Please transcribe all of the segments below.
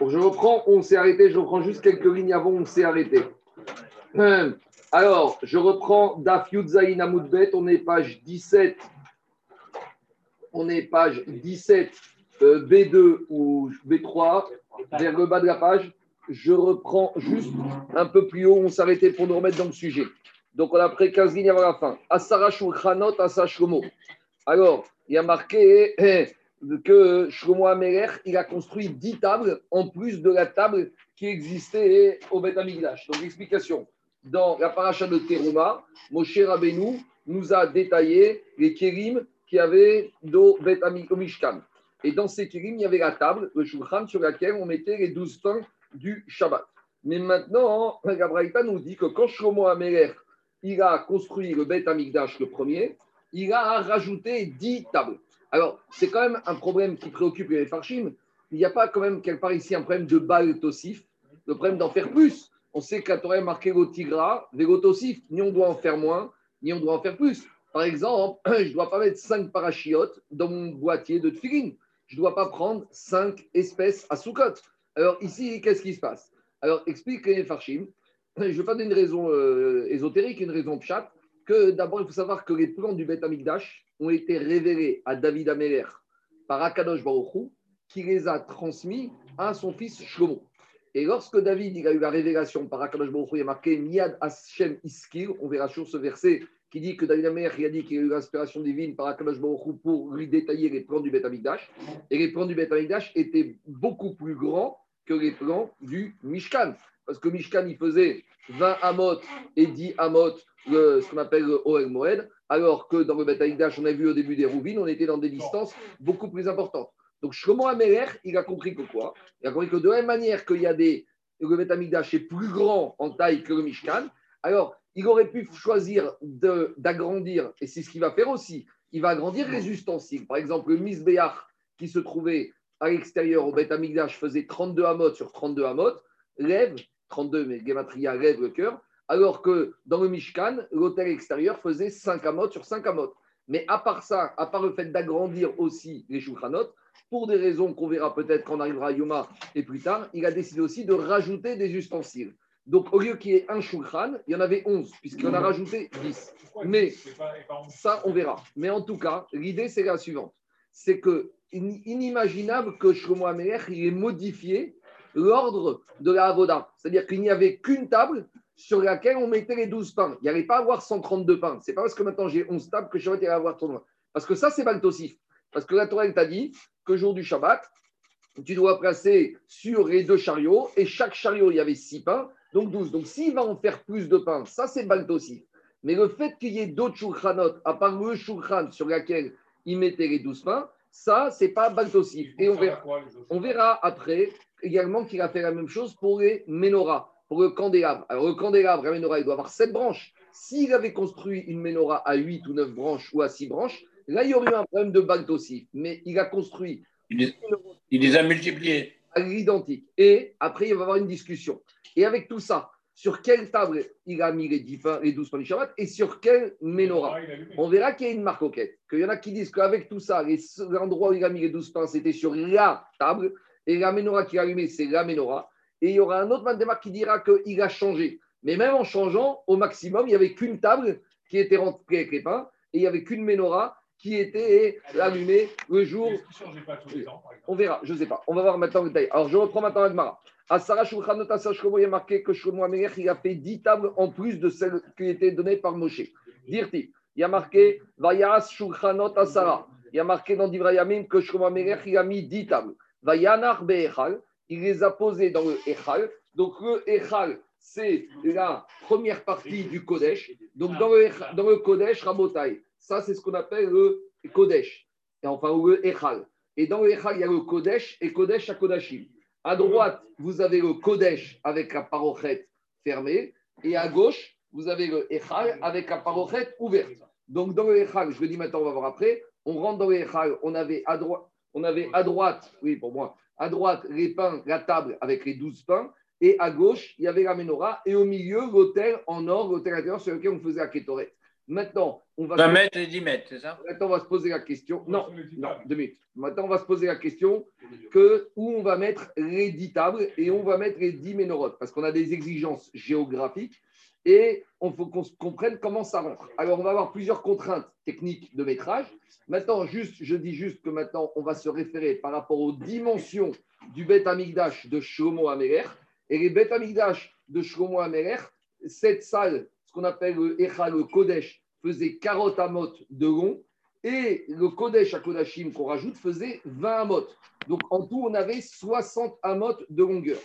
je reprends, on s'est arrêté, je reprends juste quelques lignes avant, on s'est arrêté. Euh, alors, je reprends Daf Yudzaïn on est page 17. On est page 17, euh, B2 ou B3, vers le bas de la page. Je reprends juste un peu plus haut, on s'est arrêté pour nous remettre dans le sujet. Donc, on a pris 15 lignes avant la fin. Asara Shulchanot, Asa. Alors, il y a marqué que Shlomo Amelech, il a construit 10 tables en plus de la table qui existait au Beth Amigdash. Donc, explication. Dans la paracha de Teruma, Moshe Rabbeinu nous a détaillé les kérim qui avaient au Beth Mishkan. Et dans ces kérim, il y avait la table, le shulchan, sur laquelle on mettait les 12 pains du Shabbat. Mais maintenant, la nous dit que quand Shlomo Amelech, il a construit le Beth Amigdash le premier, il a rajouté 10 tables. Alors, c'est quand même un problème qui préoccupe les Farshim. Il n'y a pas quand même quelque part ici un problème de balle tossif, le problème d'en faire plus. On sait la Torah marqué le tigra, tossif, ni on doit en faire moins, ni on doit en faire plus. Par exemple, je ne dois pas mettre 5 parachiotes dans mon boîtier de tfilin. Je ne dois pas prendre 5 espèces à soukot. Alors ici, qu'est-ce qui se passe? Alors, explique les Farshim. Je vais pas donner une raison euh, ésotérique, une raison chat que d'abord, il faut savoir que les plans du Beth Amikdash ont été révélés à David Améler par Akadosh Baruchou, qui les a transmis à son fils Shlomo. Et lorsque David il a eu la révélation par Akadosh Baruch il a marqué Miad Hashem Iskir, on verra sur ce verset qui dit que David Améler a dit qu'il a eu l'inspiration divine par Akadosh Baruch pour lui détailler les plans du Beth Amikdash. Et les plans du Beth Amikdash étaient beaucoup plus grands que les plans du Mishkan. Parce que Mishkan, il faisait 20 amot et 10 amot ce qu'on appelle le Oel Moed, alors que dans le Beth on a vu au début des Rouvines, on était dans des distances beaucoup plus importantes. Donc Shlomo Améler, il a compris que quoi? Il a compris que de la même manière qu'il y a des. Le Beth est plus grand en taille que le Mishkan, alors il aurait pu choisir d'agrandir, et c'est ce qu'il va faire aussi. Il va agrandir les ustensiles. Par exemple, le Misbeach qui se trouvait à l'extérieur au Beth faisait 32 amot sur 32 amot, lève, 32, mais Gematria lève le cœur, alors que dans le Mishkan, l'hôtel extérieur faisait 5 amotes sur 5 amotes. Mais à part ça, à part le fait d'agrandir aussi les shulchanot, pour des raisons qu'on verra peut-être quand on arrivera à Yoma et plus tard, il a décidé aussi de rajouter des ustensiles. Donc au lieu qu'il y ait un shulchan, il y en avait 11, puisqu'il en a rajouté 10. Mais ça, on verra. Mais en tout cas, l'idée, c'est la suivante. C'est que inimaginable que Shlomo Amelech ait modifié l'ordre de la Avoda. C'est-à-dire qu'il n'y avait qu'une table sur laquelle on mettait les 12 pains. Il n'y allait pas avoir 132 pains. C'est pas parce que maintenant j'ai 11 tables que je vais avoir ton Parce que ça, c'est Baltosif. Parce que la Torah t'a dit que jour du Shabbat, tu dois placer sur les deux chariots, et chaque chariot, il y avait 6 pains, donc 12. Donc s'il va en faire plus de pains, ça, c'est Baltosif. Mais le fait qu'il y ait d'autres shulchanot, à part le shulchan sur lequel il mettait les 12 pains, ça, c'est pas Baltosif. Et on verra, on verra après également qu'il a fait la même chose pour les menorahs pour le candélabre. Alors, le candélabre, la menorah, il doit avoir 7 branches. S'il avait construit une menorah à 8 ou 9 branches ou à 6 branches, là, il y aurait eu un problème de balte aussi. Mais il a construit. Il les, a multipliés. À l'identique. Et après, il va y avoir une discussion. Et avec tout ça, sur quelle table il a mis les, 10 les 12 pains du Shabbat et sur quelle menorah On verra qu'il y a une marque quête. Qu'il y en a qui disent qu'avec tout ça, l'endroit où il a mis les 12 pains, c'était sur la table. Et la menorah qu'il a allumée, c'est la menorah. Et il y aura un autre Mandemar qui dira qu'il a changé. Mais même en changeant, au maximum, il n'y avait qu'une table qui était remplie avec les pains et il n'y avait qu'une menorah qui était allumée le jour. On verra, je ne sais pas. On va voir maintenant le détail. Alors, je reprends maintenant Agmara. À Sarah Shulchanot, il y a marqué que Shlomo il a fait 10 tables en plus de celles qui étaient données par Moshe. Dirti, il y a marqué Vayas Shulchanot Asara. Il y a marqué dans Divrayamim que Shlomo il a mis 10 tables. Vayanar Be'echal il les a posés dans le Echal. Donc le Echal, c'est la première partie du Kodesh. Donc dans le, dans le Kodesh, Rabotai, ça c'est ce qu'on appelle le Kodesh, et enfin le Echal. Et dans le Echal, il y a le Kodesh et Kodesh à Kodashim. À droite, vous avez le Kodesh avec la parochet fermée, et à gauche, vous avez le Echal avec la parochet ouverte. Donc dans le Echal, je le dis maintenant, on va voir après, on rentre dans le Echal, on avait à on avait à droite, oui pour moi, à droite, les pains, la table avec les douze pains. Et à gauche, il y avait la menorah. Et au milieu, l'hôtel en or, l'hôtel intérieur sur lequel on faisait la kétoret. Maintenant, on va 20 mètres et 10 mètres, c'est ça? Maintenant, on va se poser la question. Non, non, deux minutes. Maintenant, on va se poser la question que où on va mettre les 10 tables et on va mettre les 10 ménorotes. Parce qu'on a des exigences géographiques et on faut qu'on comprenne comment ça rentre. Alors, on va avoir plusieurs contraintes techniques de métrage. Maintenant, juste, je dis juste que maintenant, on va se référer par rapport aux dimensions du Beth Amigdash de Shlomo Améler. Et les Beth Amigdash de Shlomo Améler, cette salle, ce qu'on appelle le Echal, le Kodesh, faisait 40 amot de long. Et le Kodesh à Kodashim qu'on rajoute faisait 20 amot. Donc, en tout, on avait 60 amot de longueur.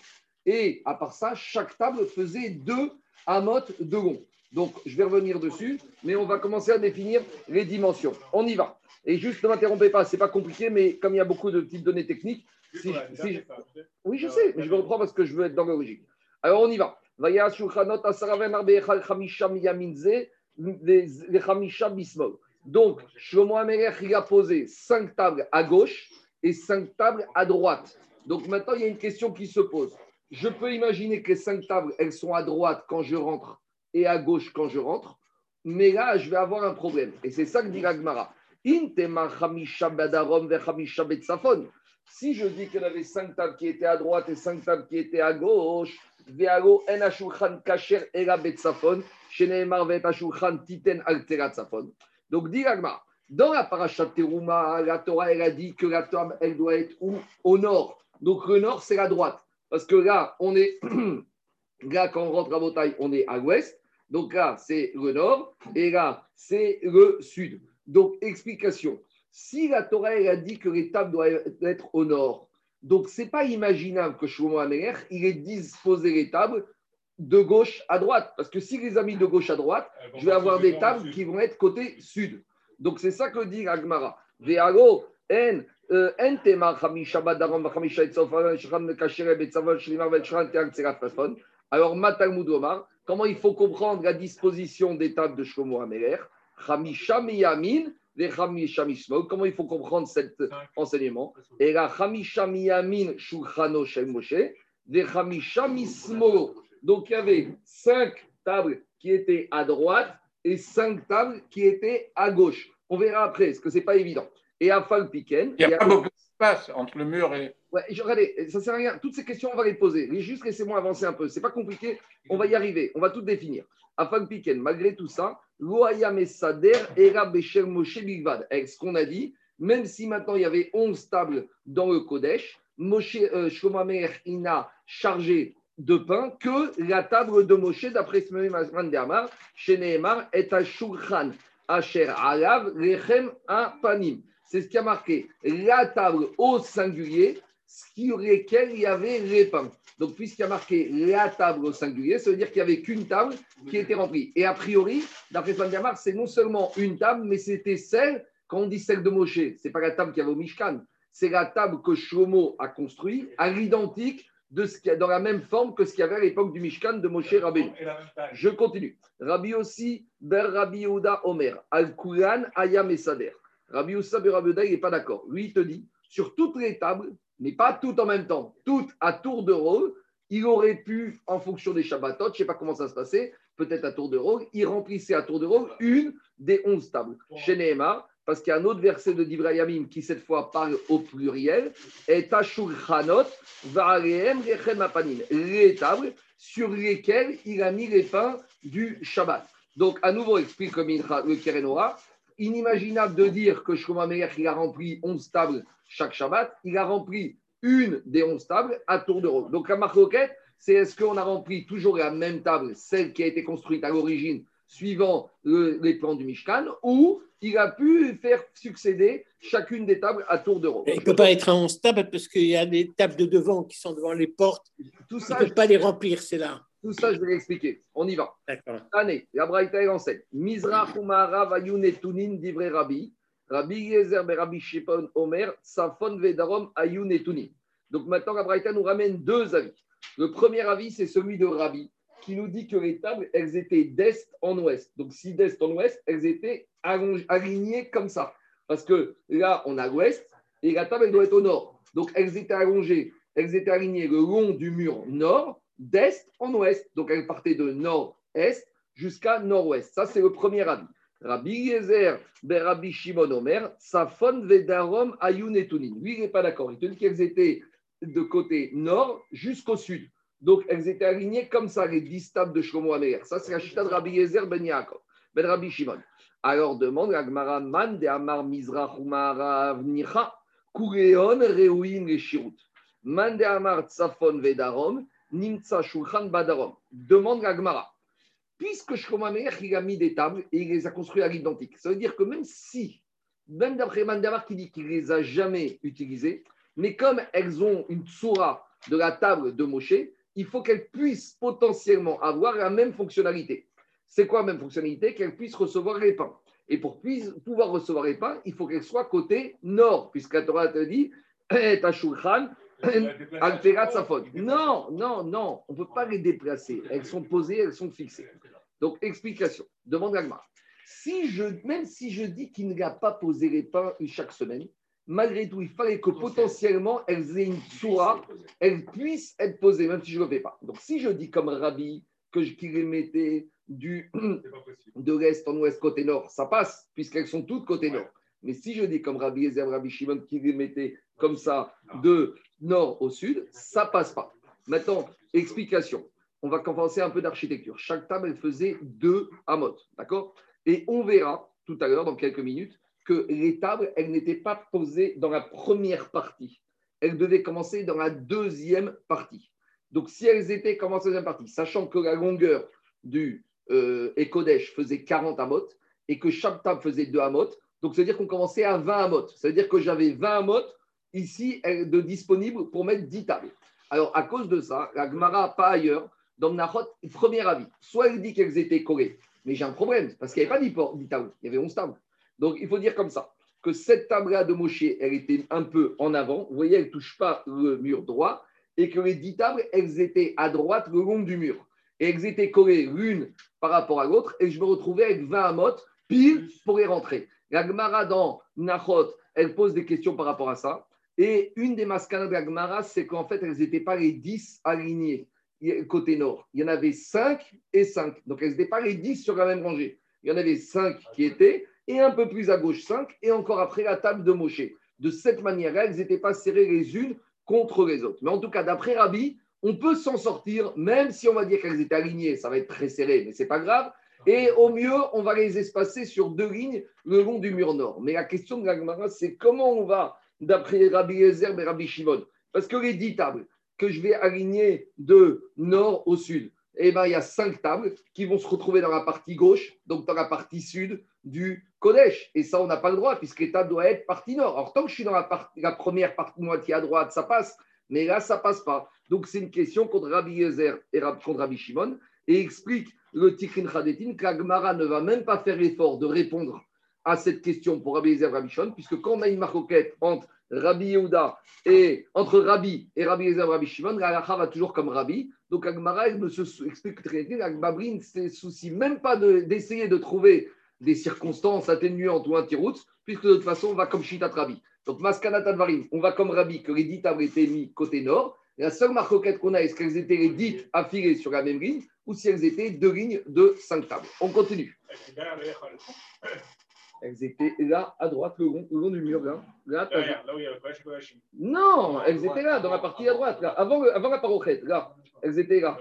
Et à part ça, chaque table faisait 2 amot de long. Donc, je vais revenir dessus, mais on va commencer à définir les dimensions. On y va. Et juste ne m'interrompez pas, c'est pas compliqué, mais comme il y a beaucoup de petites données techniques, si, si je... oui, je sais, mais je vais reprendre parce que je veux être dans la logique. Alors, on y va. Donc, Shlomo Amelech, il a posé cinq tables à gauche et cinq tables à droite. Donc, maintenant, il y a une question qui se pose. Je peux imaginer que les cinq tables, elles sont à droite quand je rentre et à gauche quand je rentre, mais là, je vais avoir un problème. Et c'est ça que dit Ragmara. Si je dis qu'il y avait cinq tables qui étaient à droite et cinq tables qui étaient à gauche, donc, dit dans la parashat Teruma, la Torah, elle a dit que la table, elle doit être où? Au nord. Donc, le nord, c'est la droite. Parce que là, on est. là, quand on rentre à Botaï, on est à l'ouest. Donc là, c'est le nord. Et là, c'est le sud. Donc, explication. Si la Torah a dit que les tables doivent être au nord, donc c'est pas imaginable que Shlomo Améler, il ait disposé les tables de gauche à droite. Parce que si les amis de gauche à droite, je vais avoir des tables qui vont être côté sud. Donc c'est ça que dit Agmara. Ve'alo en chamisha chamisha. Alors Matalmud Omar, comment il faut comprendre la disposition des tables de Shlomo Améler Chamisha miyamin Chamisha mismol. Comment il faut comprendre cet enseignement Et la Chamisha miyamin shulchano shel Moshe, Chamisha mismolo. Donc il y avait cinq tables qui étaient à droite et cinq tables qui étaient à gauche. On verra après, parce que ce n'est pas évident? Et à Falpiken. Il n'y a, pas beaucoup d'espace entre le mur et. Ouais, regardez, ça ne sert à rien. Toutes ces questions, on va les poser. Mais juste laissez-moi avancer un peu. Ce n'est pas compliqué. On va y arriver. On va tout définir. À Falpiken, malgré tout ça, Loaya Mesader Era Becher Moshe Bigvad. Avec ce qu'on a dit, même si maintenant il y avait 11 tables dans le Kodesh, Moshe euh, Shomamer, il n'a chargé de pain que la table de Moshe, d'après ce même chez Nehemar, est à Shulchan, Asher Alav, Rechem Panim. C'est ce qui a marqué la table au singulier, sur lesquelles il y avait les pains. Donc, puisqu'il y a marqué la table au singulier, ça veut dire qu'il n'y avait qu'une table qui était remplie. Et a priori, d'après Amar, c'est non seulement une table, mais c'était celle, quand on dit celle de Moshe, ce n'est pas la table qui avait au Mishkan, c'est la table que Shlomo a construite à l'identique de ce dans la même forme que ce qu'il y avait à l'époque du Mishkan de Moshe Rabbeinu. Je continue. Rabbi aussi, Ber Rabbi Yehuda Omer, Al Kulan Ayam Esader. Rabbi Oussa Ber Rabbi il n'est pas d'accord. Lui, il te dit, sur toutes les tables, mais pas toutes en même temps, toutes à tour de rôle, il aurait pu, en fonction des Shabbatot, je ne sais pas comment ça se passait, peut-être à tour de rôle, il remplissait à tour de rôle une des onze tables. Chez Nehemar, parce qu'il y a un autre verset de Divrayamim qui cette fois parle au pluriel, et Chanot, les tables sur lesquelles il a mis les pains du Shabbat. Donc, à nouveau, explique comme le Kerenora, inimaginable de dire que Shlomo il a rempli 11 tables chaque Shabbat, il a rempli une des 11 tables à tour de rôle. Donc, la marque c'est est-ce qu'on a rempli toujours la même table, celle qui a été construite à l'origine, suivant les plans du Mishkan, ou il a pu faire succéder chacune des tables à tour de rôle? Il ne peut pas être à 11 tables parce qu'il y a des tables de devant qui sont devant les portes. Tout ça, il ne peut pas les remplir, c'est là. Tout ça, je vais l'expliquer. On y va. Année, la Braïta est enseigne. Mizra Humara Vayunetunin Divre Rabbi. Rabbi Yezer Rabbi Shepon Omer, Safon Vedarom Ayunetunin. Donc maintenant, la Braïta nous ramène deux avis. Le premier avis, c'est celui de Rabbi, qui nous dit que les tables, elles étaient d'est en ouest. Donc si d'est en ouest, elles étaient alignées comme ça. Parce que là, on a l'ouest et la table, elle doit être au nord. Donc elles étaient allongées, elles étaient alignées le long du mur nord, d'est en ouest. Donc elles partaient de nord-est jusqu'à nord-ouest. Ça, c'est le premier avis. Rabbi Yezer, ben Rabbi Shimon Omer, Safon Vedarom Ayunetunin. Lui, il n'est pas d'accord. Il te dit qu'elles étaient de côté nord jusqu'au sud. Donc, elles étaient alignées comme ça, les 10 tables de Shlomo Améler. Ça, c'est la chita de Rabbi Yezer ben Yaakov, ben Rabbi Shimon. Alors, demande Agmara Man de Amar Mizrach Umarav Nicha, Kureon Reuin les Shirut. Man de Amar Tsafon Vedarom, Nimtsa Shulchan Badarom. Demande Agmara. Puisque Shlomo il a mis des tables et il les a construites à l'identique, ça veut dire que même si, même d'après Man Amar qui dit qu'il ne les a jamais utilisées, mais comme elles ont une tsura de la table de Moshe, il faut qu'elles puissent potentiellement avoir la même fonctionnalité. C'est quoi la même fonctionnalité? Qu'elles puissent recevoir les pains. Et pour pouvoir recevoir les pains, il faut qu'elles soient côté nord, puisque la Torah te dit non, non, non, on ne peut pas les déplacer. Elles sont posées, elles sont fixées. Donc, explication. Demande à si je, Même si je dis qu'il n'a pas posé les pains chaque semaine, malgré tout, il fallait que potentiellement elles aient une soura, elles puissent être posées, même si je ne le fais pas. Donc, si je dis comme Rabbi que je, qu'il les mettait du, de l'est en ouest côté nord, ça passe, puisqu'elles sont toutes côté nord. Mais si je dis comme Rabbi Ezer, Rabbi Shimon, qui les mettait comme ça de nord au sud, ça passe pas. Maintenant, explication. On va commencer un peu d'architecture. Chaque table, elle faisait deux amotes, d'accord? Et on verra tout à l'heure, dans quelques minutes, que les tables, elles n'étaient pas posées dans la première partie. Elles devaient commencer dans la deuxième partie. Donc, si elles étaient commencées dans la deuxième partie, sachant que la longueur du euh, faisait 40 amotes et que chaque table faisait 2 amotes, donc ça veut dire qu'on commençait à 20 amotes. Ça veut dire que j'avais 20 amotes ici de disponibles pour mettre 10 tables. Alors, à cause de ça, la Gemara, pas ailleurs, dans Nahot, premier avis, soit elle dit qu'elles étaient collées, mais j'ai un problème, parce qu'il n'y avait pas 10 tables, il y avait 11 tables. Donc, il faut dire comme ça, que cette table-là de Moshe, elle était un peu en avant. Vous voyez, elle ne touche pas le mur droit. Et que les dix tables, elles étaient à droite le long du mur. Et elles étaient collées l'une par rapport à l'autre. Et je me retrouvais avec 20 amotes pile pour y rentrer. La Gemara dans Nachot, elle pose des questions par rapport à ça. Et une des mascanas de la c'est qu'en fait, elles n'étaient pas les 10 alignées côté nord. Il y en avait 5 et 5. Donc, elles n'étaient pas les 10 sur la même rangée. Il y en avait 5 qui étaient et un peu plus à gauche 5, et encore après la table de Moshe. De cette manière-là, elles n'étaient pas serrées les unes contre les autres. Mais en tout cas, d'après Rabbi, on peut s'en sortir, même si on va dire qu'elles étaient alignées, ça va être très serré, mais c'est pas grave. Et au mieux, on va les espacer sur deux lignes le long du mur nord. Mais la question de la c'est comment on va, d'après Rabbi Ezer et Rabbi Shimon Parce que les dix tables que je vais aligner de nord au sud, eh ben, il y a cinq tables qui vont se retrouver dans la partie gauche, donc dans la partie sud du Kodesh. Et ça, on n'a pas le droit, puisque l'État doit être partie nord. Alors, tant que je suis dans la, première partie moitié à droite, ça passe. Mais là, ça passe pas. Donc, c'est une question contre Rabbi Yezer et contre Rabbi Shimon. Et explique le Tikrin Khadetin que ne va même pas faire l'effort de répondre à cette question pour Rabbi Rabbi Shimon, puisque quand on a une marcoquette entre Rabbi Yehuda et entre Rabbi et Rabbi et Rabbi Shimon, la va toujours comme Rabbi. Donc Agmara me explique très bien, Agmabrin ne soucie même pas d'essayer de, trouver des circonstances atténuantes ou anti-routes, puisque de toute façon, on va comme Shitat Rabbi. Donc Maskanat Advarim, on va comme Rabbi, que les dites avaient été mis côté nord. la seule marcoquette qu'on a, est-ce qu'elles étaient les dites affilées sur la même ligne, ou si elles étaient deux lignes de cinq tables? On continue. Elles étaient là, à droite, le long, du mur. Là, là, non, elles étaient là, dans la partie à droite, là, avant, avant la parochette, là. Elles étaient là.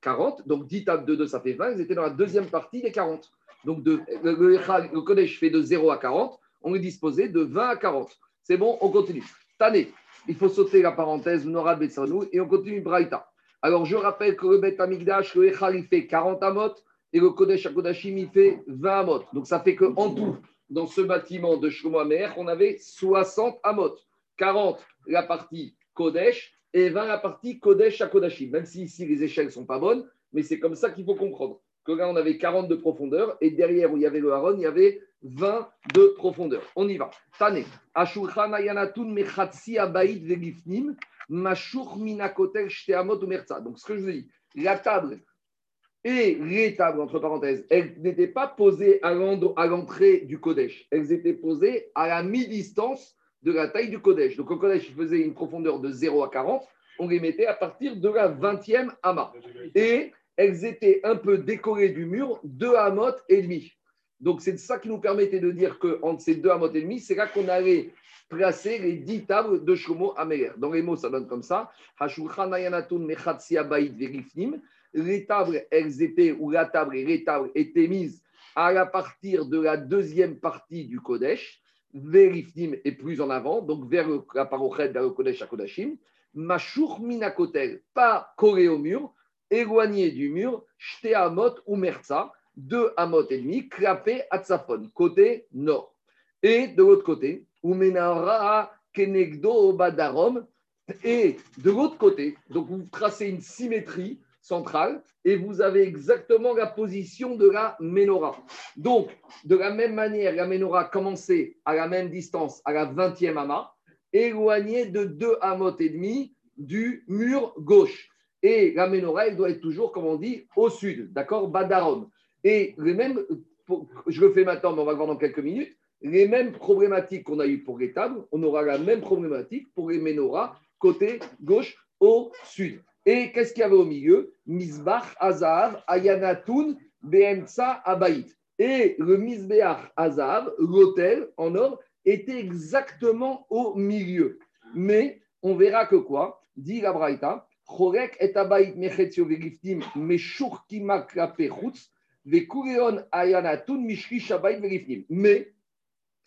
40, donc 10 tables de 2, ça fait 20. Elles étaient dans la deuxième partie des 40. Donc de, le, le, Kodesh fait de 0 à 40. On est disposé de 20 à 40. C'est bon, on continue. Tané, il faut sauter la parenthèse Nora Betsanou et on continue Braïta. Alors je rappelle que le Bet Amigdash, le Echal, il fait 40 amot et le Kodesh Akodashim, il fait 20 amot. Donc ça fait qu'en tout, dans ce bâtiment de Shlomo on avait 60 amot. 40 la partie Kodesh et 20 la partie Kodesh à Kodashim. Même si ici les échelles ne sont pas bonnes, mais c'est comme ça qu'il faut comprendre. Que là, on avait 40 de profondeur et derrière où il y avait le Haron, il y avait 20 de profondeur. On y va. Tane. Ashulchan ayanatun mechatsi abaït vegifnim, mashur. Donc, ce que je vous dis, la table et les tables, entre parenthèses, elles n'étaient pas posées à l'entrée du Kodesh. Elles étaient posées à la mi-distance de la taille du Kodesh. Donc, le Kodesh faisait une profondeur de 0 à 40. On les mettait à partir de la 20e Ama. Et elles étaient un peu décorées du mur, deux Hamot et demi. Donc c'est ça qui nous permettait de dire qu'entre ces deux Amot et demi, c'est là qu'on allait placer les dix tables de Shlomo Améler. Dans les mots, ça donne comme ça. Les tables, elles étaient, ou la table et les tables étaient mises à la partir de la deuxième partie du Kodesh, Verifnim et plus en avant, donc vers la parochet, vers le Kodesh à Kodashim. Mashur minakotel, pas collé au mur, éloigné du mur, shte amot ou merza, deux amot et demi, clapé à Tzafon, côté nord. Et de l'autre côté, umenara kenegdo badarom, et de l'autre côté, donc vous tracez une symétrie centrale et vous avez exactement la position de la menorah. Donc, de la même manière, la menorah commençait à la même distance, à la 20e amas, éloignée de deux amot et demi du mur gauche. Et la menorah, elle doit être toujours, comme on dit, au sud, d'accord Badarom. Et les mêmes, je le fais maintenant, mais on va voir dans quelques minutes, les mêmes problématiques qu'on a eues pour les tables, on aura la même problématique pour les menorahs côté gauche au sud. Et qu'est-ce qu'il y avait au milieu? Misbach, Azav, Ayanatun, Beemtsa, Abaït. Et le Misbach, Azav, l'hôtel en or, était exactement au milieu. Mais on verra que quoi? Dit la Braïta, Chorek et Abaït Vegiftim, Meshur Vekureon Ayanatun, Mishri Shabaït Vegiftim. Mais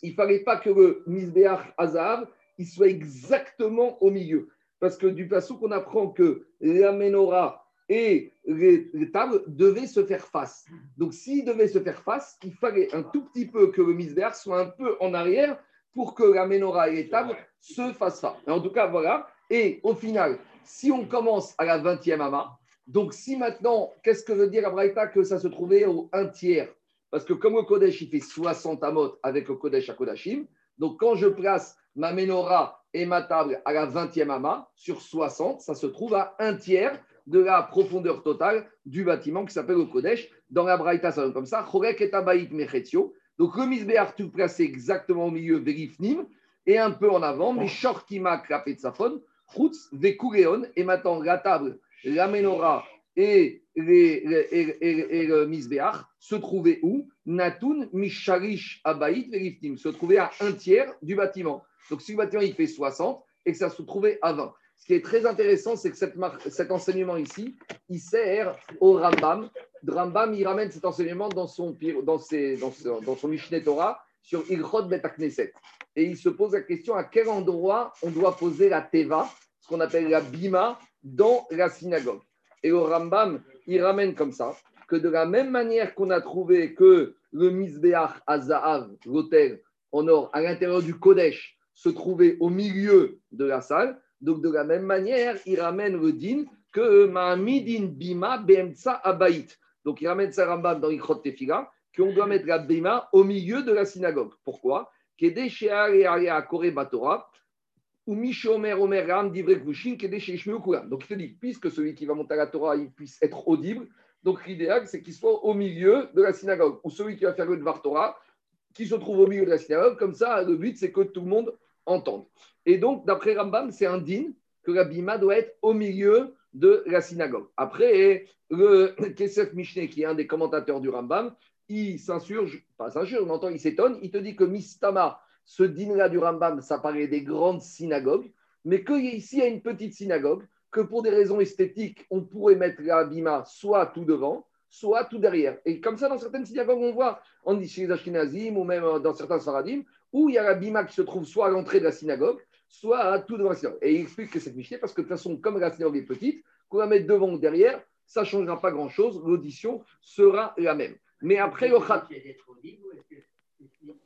il ne fallait pas que le Misbéach Azav il soit exactement au milieu. Parce que du passage qu'on apprend que la menorah et les, tables devaient se faire face. Donc, s'ils devaient se faire face, il fallait un tout petit peu que le misbéach soit un peu en arrière pour que la menorah et les tables se fassent face. En tout cas, voilà. Et au final, si on commence à la 20e ama, donc si maintenant, qu'est-ce que veut dire Abraïta que ça se trouvait au 1 tiers? Parce que comme le Kodesh, il fait 60 amot avec le Kodesh à Kodashim, donc quand je place ma menorah et ma table à la 20e ama, sur 60, ça se trouve à un tiers de la profondeur totale du bâtiment qui s'appelle le Kodesh. Dans la Braïta, ça donne comme ça. Chorek et Donc le misbéar, tu placé exactement au milieu, Verifnim, et un peu en avant, mais Shorkima, Krapet Safon, Chutz, Vekureon, et maintenant la table, la menorah et, le misbéach se trouvaient où? Natun, Misharish, Abaït, Verifnim, se trouvaient à un tiers du bâtiment. Donc, si le il fait 60 et que ça se trouvait à 20. Ce qui est très intéressant, c'est que cet enseignement ici, il sert au Rambam. Rambam, il ramène cet enseignement dans son, dans Torah sur Ilchot Bet Et il se pose la question à quel endroit on doit poser la Teva, ce qu'on appelle la Bima, dans la synagogue? Et au Rambam, il ramène comme ça que de la même manière qu'on a trouvé que le Misbeach Azahav, l'hôtel en or, à l'intérieur du Kodesh, se trouvait au milieu de la salle. Donc, de la même manière, il ramène le din que Ma'amidin Bima Bemtsa Abaït. Donc, il ramène sa Rambam dans l'Ikrot Tefila, qu'on doit mettre la Bima au milieu de la synagogue. Pourquoi? Donc, il te dit, puisque celui qui va monter à la Torah, il puisse être audible, donc l'idéal, c'est qu'il soit au milieu de la synagogue. Ou celui qui va faire le Dvar Torah, qui se trouve au milieu de la synagogue. Comme ça, le but, c'est que tout le monde entendre. Et donc, d'après Rambam, c'est un din que la bima doit être au milieu de la synagogue. Après, le Kesef Mishneh, qui est un des commentateurs du Rambam, il s'insurge, pas s'insurge, on entend, il s'étonne, il te dit que Mistama, ce din-là du Rambam, ça paraît des grandes synagogues, mais qu'ici, il y a une petite synagogue, que pour des raisons esthétiques, on pourrait mettre la bima soit tout devant, soit tout derrière. Et comme ça, dans certaines synagogues, on voit, on dit chez Ashkenazim ou même dans certains Sfaradim, où il y a la bima qui se trouve soit à l'entrée de la synagogue, soit à tout devant la synagogue. Et il explique que c'est Mishnah parce que de toute façon, comme la synagogue est petite, qu'on va mettre devant ou derrière, ça ne changera pas grand-chose, l'audition sera la même. Mais après, le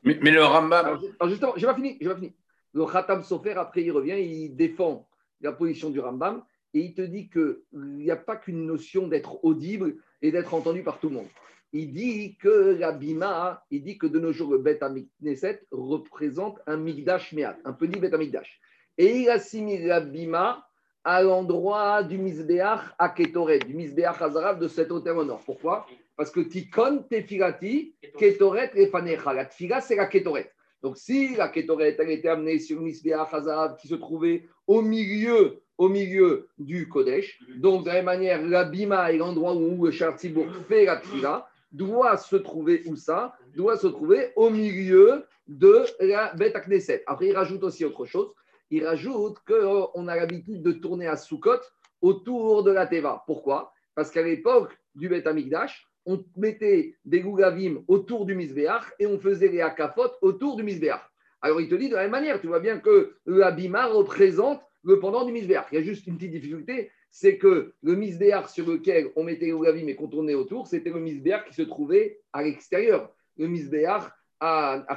mais, mais, le Rambam. Alors, justement, je n'ai pas fini. Pas fini. Le Khatam Sofer, après, il revient, il défend la position du Rambam et il te dit qu'il n'y a pas qu'une notion d'être audible et d'être entendu par tout le monde il dit que la bima, il dit que de nos jours, le Bet Amikneset représente un Migdash Meat, un petit Bet Amikdash. Et il assimile la bima à l'endroit du Misbeach à Ketoret, du Misbeach Hazarav de cet hôtel au nord. Pourquoi? Parce que Tikon Tefilati, Ketoret et Fanecha. La Tfila, c'est la Ketoret. Donc, si la Ketoret, elle était amenée sur le Misbeach Hazarav qui se trouvait au milieu au milieu du Kodesh. Donc, de la même manière, la Bima est l'endroit où le fait la Tfila doit se trouver où ça doit se trouver au milieu de la bête à Knesset. Après, il rajoute aussi autre chose. Il rajoute qu'on a l'habitude de tourner à Soukot autour de la Teva. Pourquoi? Parce qu'à l'époque du Beth Amikdash, on mettait des gougavim autour du Misbéach et on faisait les akafot autour du Misbéach. Alors il te dit de la même manière, tu vois bien que l'abima représente le pendant du Misbéach. Il y a juste une petite difficulté, c'est que le Misbéach sur lequel on mettait les gougavim et qu'on tournait autour, c'était le Misbéach qui se trouvait à l'extérieur. Le Misbéach à, à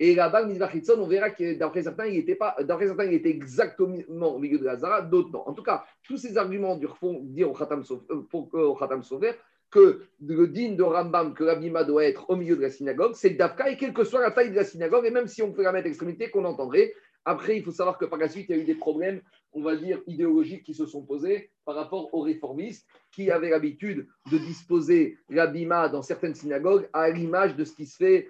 Et là-bas, le Hitzon, on verra que d'après certains, il était pas, d'après certains, il était exactement au milieu de la Zara, d'autres non. En tout cas, tous ces arguments du font dire au Khatam, euh, au Khatam Sofer que le digne de Rambam, que l'abima doit être au milieu de la synagogue, c'est Dafka, et quelle que soit la taille de la synagogue, et même si on peut la mettre à l'extrémité, qu'on entendrait. Après, il faut savoir que par la suite, il y a eu des problèmes, on va dire, idéologiques qui se sont posés par rapport aux réformistes qui avaient l'habitude de disposer l'abima dans certaines synagogues à l'image de ce qui se fait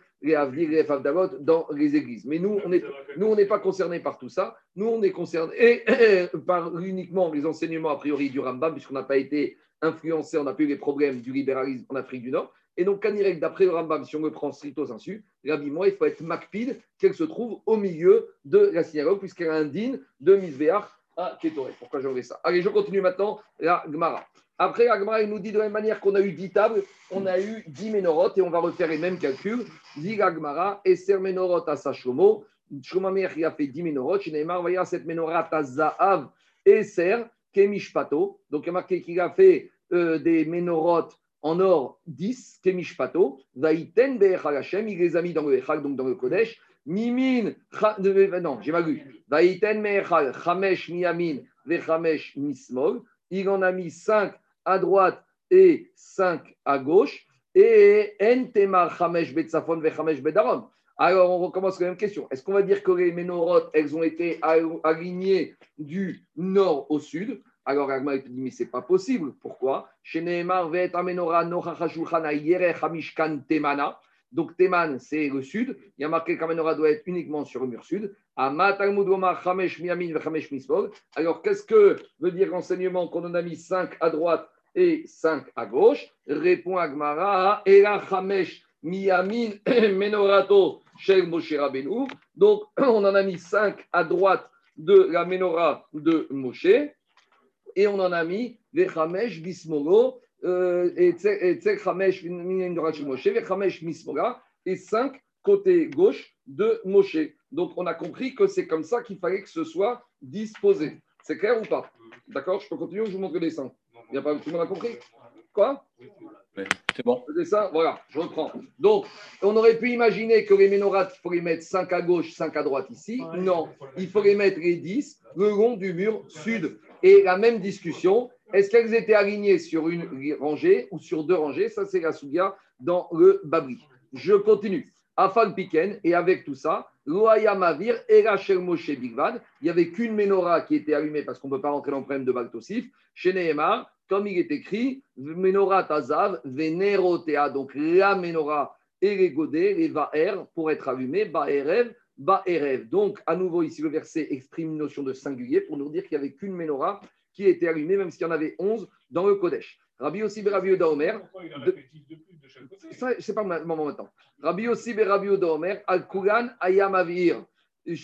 dans les églises. Mais nous, on nous, on n'est pas concernés par tout ça. Nous, on est concernés par uniquement les enseignements a priori du Rambam, puisqu'on n'a pas été influencé, on a pas eu les problèmes du libéralisme en Afrique du Nord. Et donc, Kanirek, d'après le Rambam, si on me prend stricto sensu, l'habillement, il faut être makpid, qu'elle se trouve au milieu de la synagogue, puisqu'elle din de Misbéach à Kétoré. Pourquoi j'aurais ça Allez, je continue maintenant la Gemara. Après, la Gemara, il nous dit de la même manière qu'on a eu 10 tables, on a eu 10 ménorotes, et on va refaire les mêmes calculs. Dit la Gemara, Esser ménorote à Sachomo, Shomamer qui a fait 10 ménorotes, Shineemar, voyez cette ménorate à Zaav, Esser, Kemishpato. Donc, il y a marqué qu'il a fait euh, des ménorotes en or 10, Kemishpato. Vaiten Be'echal Hashem, il les a mis dans le Echal, donc dans le Kodesh. Mimin, non, j'ai mal lu. Vaiten Be'echal, Chamesh Miyamin, Vechamesh Mismol. Il en a mis 5 à droite et 5 à gauche. Et Entemar Chamesh Betzafon, Vechamesh Bedaron. Alors, on recommence la même question. Est-ce qu'on va dire que les ménorotes, elles ont été alignées du nord au sud? Alors Agma te dit, mais ce n'est pas possible. Pourquoi? Donc Teman, c'est le sud. Il y a marqué la doit être uniquement sur le mur sud. Alors qu'est-ce que veut dire l'enseignement qu'on en a mis 5 à droite et 5 à gauche? Répond Agmara, Era Chamesh Miyamin Menorato Shel Moshe Rabbeinu. Donc on en a mis 5 à droite de la menorah de Moshe et on en a mis Bismolo, Tzek Chamesh Mismoga, et cinq côté gauche de Moshe. Donc on a compris que c'est comme ça qu'il fallait que ce soit disposé. C'est clair ou pas? D'accord Je peux continuer ou je vous montre le dessin? Il y a pas, Tout le monde a compris? Quoi? C'est bon. C'est ça Voilà, je reprends. Donc, on aurait pu imaginer que les ménorates, il faut les mettre 5 à gauche, 5 à droite ici. Non, il faut les mettre les 10 le long du mur sud. Et la même discussion, est-ce qu'elles étaient alignées sur une rangée ou sur deux rangées? Ça, c'est la dans le Babri. Je continue. Afal Piken, et avec tout ça, Loaya Mavir et Moshe Bigvad, il n'y avait qu'une menorah qui était allumée parce qu'on ne peut pas rentrer dans le problème de Baltosif. Chez Nehemar, comme il est écrit, Menorah Tazav, Venerotea, donc la menorah et les godets, les Va'er, pour être allumés, Ba'erev, Ba'erev. Donc, à nouveau, ici, le verset exprime une notion de singulier pour nous dire qu'il n'y avait qu'une menorah qui était allumée, même s'il y en avait 11 dans le Kodesh. Rabbi aussi Rabbi Omer. C'est pas le moment maintenant. Rabbi aussi Rabbi Omer, Al-Kulan Ayam Avir.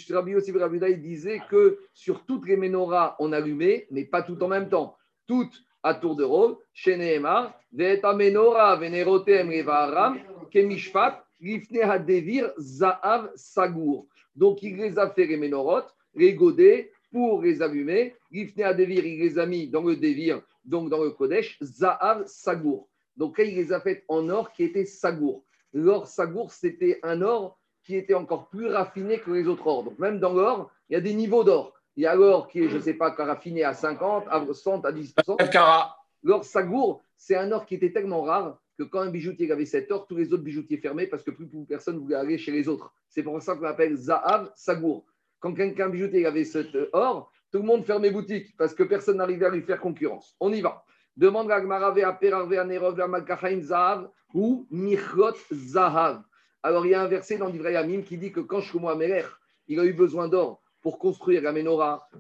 Rabbi aussi Rabbi il disait que sur toutes les menorahs, on allumait, mais pas tout en même temps. Toutes à tour de rôle. Chez Nehemar, Ve'eta menorah venerotem levaram, kemishpat, lifne hadevir za'av sagour. Donc il les a fait les ménorotes, les godets, pour les allumer. Lifne hadevir, il les a mis dans le devir donc dans le Kodesh, Zahav Sagour. Donc là, il les a faites en or qui était Sagour. L'or Sagour, c'était un or qui était encore plus raffiné que les autres ors. Donc même dans l'or, il y a des niveaux d'or. Il y a l'or qui est, je ne sais pas, raffiné à 50, à 100, à 10%. L'or Sagour, c'est un or qui était tellement rare que quand un bijoutier avait cet or, tous les autres bijoutiers fermaient parce que plus personne ne voulait aller chez les autres. C'est pour ça qu'on appelle Zahav Sagour. Quand quelqu'un bijoutier avait cet or, tout le monde fermait boutique parce que personne n'arrivait à lui faire concurrence. On y va. Demande à Gmarave à Perarve à Nerov à Zahav ou Michrot Zahav. Alors il y a un verset dans l'Ivrei Amim qui dit que quand Shlomo Ameler, il a eu besoin d'or pour construire la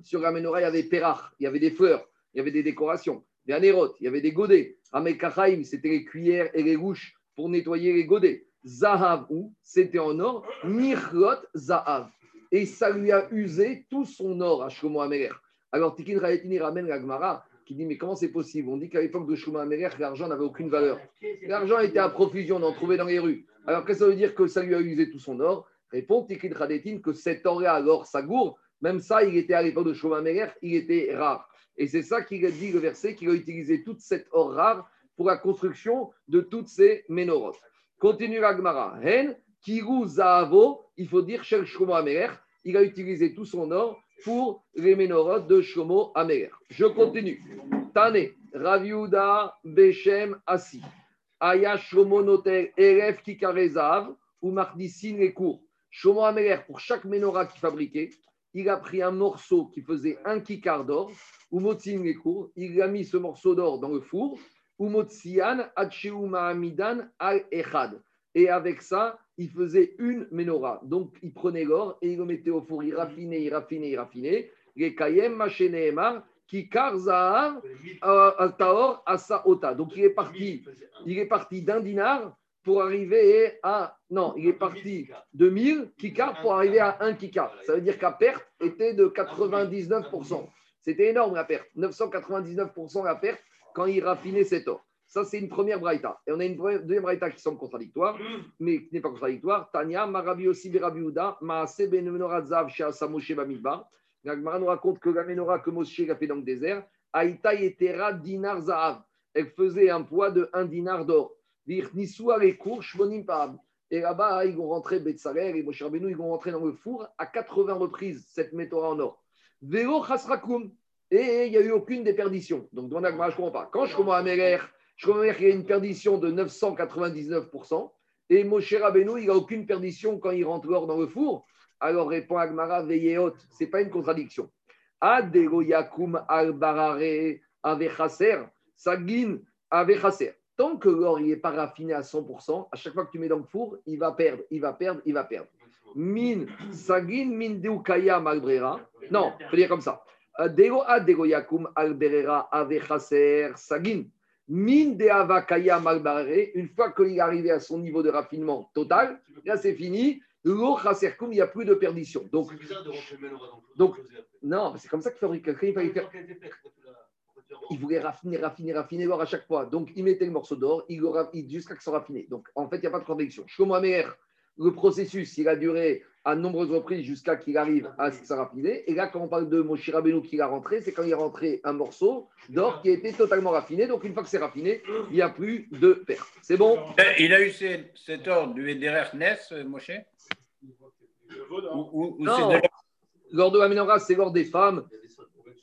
sur la il y avait Perach, il y avait des fleurs, il y avait des décorations. Des Anerot, il y avait des godets. Amel c'était les cuillères et les rouches pour nettoyer les godets. Zahav ou, c'était en or, Mirlot Zahav. Et ça lui a usé tout son or à Shlomo Améler. Alors, Tikin Raetini ramène la Gemara qui dit Mais comment c'est possible? On dit qu'à l'époque de Shlomo Améler, l'argent n'avait aucune valeur. L'argent était à profusion, on en trouvait dans les rues. Alors, qu'est-ce que ça veut dire que ça lui a usé tout son or? Répond Tikin Raetini que cet or-là, alors, ça gourde, même ça, il était à l'époque de Shlomo Améler, il était rare. Et c'est ça qu'il a dit le verset, qu'il a utilisé toute cette or rare pour la construction de toutes ces ménorotes. Continue la Gemara. Hen, il faut dire il a utilisé tout son or pour les ménorotes de Shlomo Améler. Je continue. Tane, Raviuda, Beshem, Asi. Aya Shlomo Noter, Eref Kikarezav, ou Mardissin les cours. Shlomo Améler, pour chaque ménorah qu'il fabriquait, il a pris un morceau qui faisait un kikar d'or, ou Motzin les cours, il a mis ce morceau d'or dans le four, ou Motzian, Amidan, Al Echad. Et avec ça, il faisait une menorah. Donc, il prenait l'or et il le mettait au four, il raffinait, il raffinait, il raffinait. Les Kayem, Machénéemar, Taor, Asa Ota. Donc, il est parti, il est parti d'un dinar pour arriver à. Non, il est parti de 1000 kikar pour arriver à 1 kikar. Ça veut dire qu'à perte était de 99%. C'était énorme la perte. 999% la perte quand il raffinait cet or. Ça, c'est une première braïta. Et on a une deuxième braïta qui semble contradictoire, mais qui n'est pas contradictoire. Tania, Marabi aussi Berabiouda, Maase ben Menoradzav chez Asamoshe Bamidbar. L'Agmara nous raconte que la menorah que Moshe a fait dans le désert, Aïta Yetera Dinar Zahav. Elle faisait un poids de 1 dinar d'or. Nisua les cours, Shmonim. Et là-bas, ils vont rentrer, Betsaler et Moshe Rabbeinu, ils vont rentrer dans le four à 80 reprises, cette menorah en or. Vélo Chasrakum. Et il n'y a eu aucune déperdition. Donc, dans je ne comprends pas. Quand je commence à Méler, je comprends qu'il y a une perdition de 999%. Et Moshe Rabbeinu, il n'a aucune perdition quand il rentre l'or dans le four. Alors répond Agmara, haute. Ce n'est pas une contradiction. Adego Yakum al-Barare avechaser, sagin avechaser. Tant que l'or n'est pas raffiné à 100%, à chaque fois que tu mets dans le four, il va perdre, il va perdre, il va perdre. Min sagin min deukaya malbrera. Non, il faut dire comme ça. Adego adego yakum alberera avechaser sagin. De avakaya. Une fois qu'il est arrivé à son niveau de raffinement total, là c'est fini. Il n'y a plus de perdition. Donc, donc non, c'est comme ça qu'il fabrique. Il fallait faire. Il voulait raffiner, raffiner, raffiner l'or à chaque fois. Donc, il mettait le morceau d'or jusqu'à ce que soit raffiné. Donc, en fait, il n'y a pas de contradiction. mère, le processus, il a duré à nombreuses reprises jusqu'à qu'il arrive à raffiné. Et là, quand on parle de Moshe Rabbeinu qui l'a rentré, c'est quand il est rentré un morceau d'or qui a été totalement raffiné. Donc, une fois que c'est raffiné, il n'y a plus de perte. C'est bon? Il a eu cet or du Ederer Ness, Moshe? Non, l'or? De la menorah, c'est l'or des femmes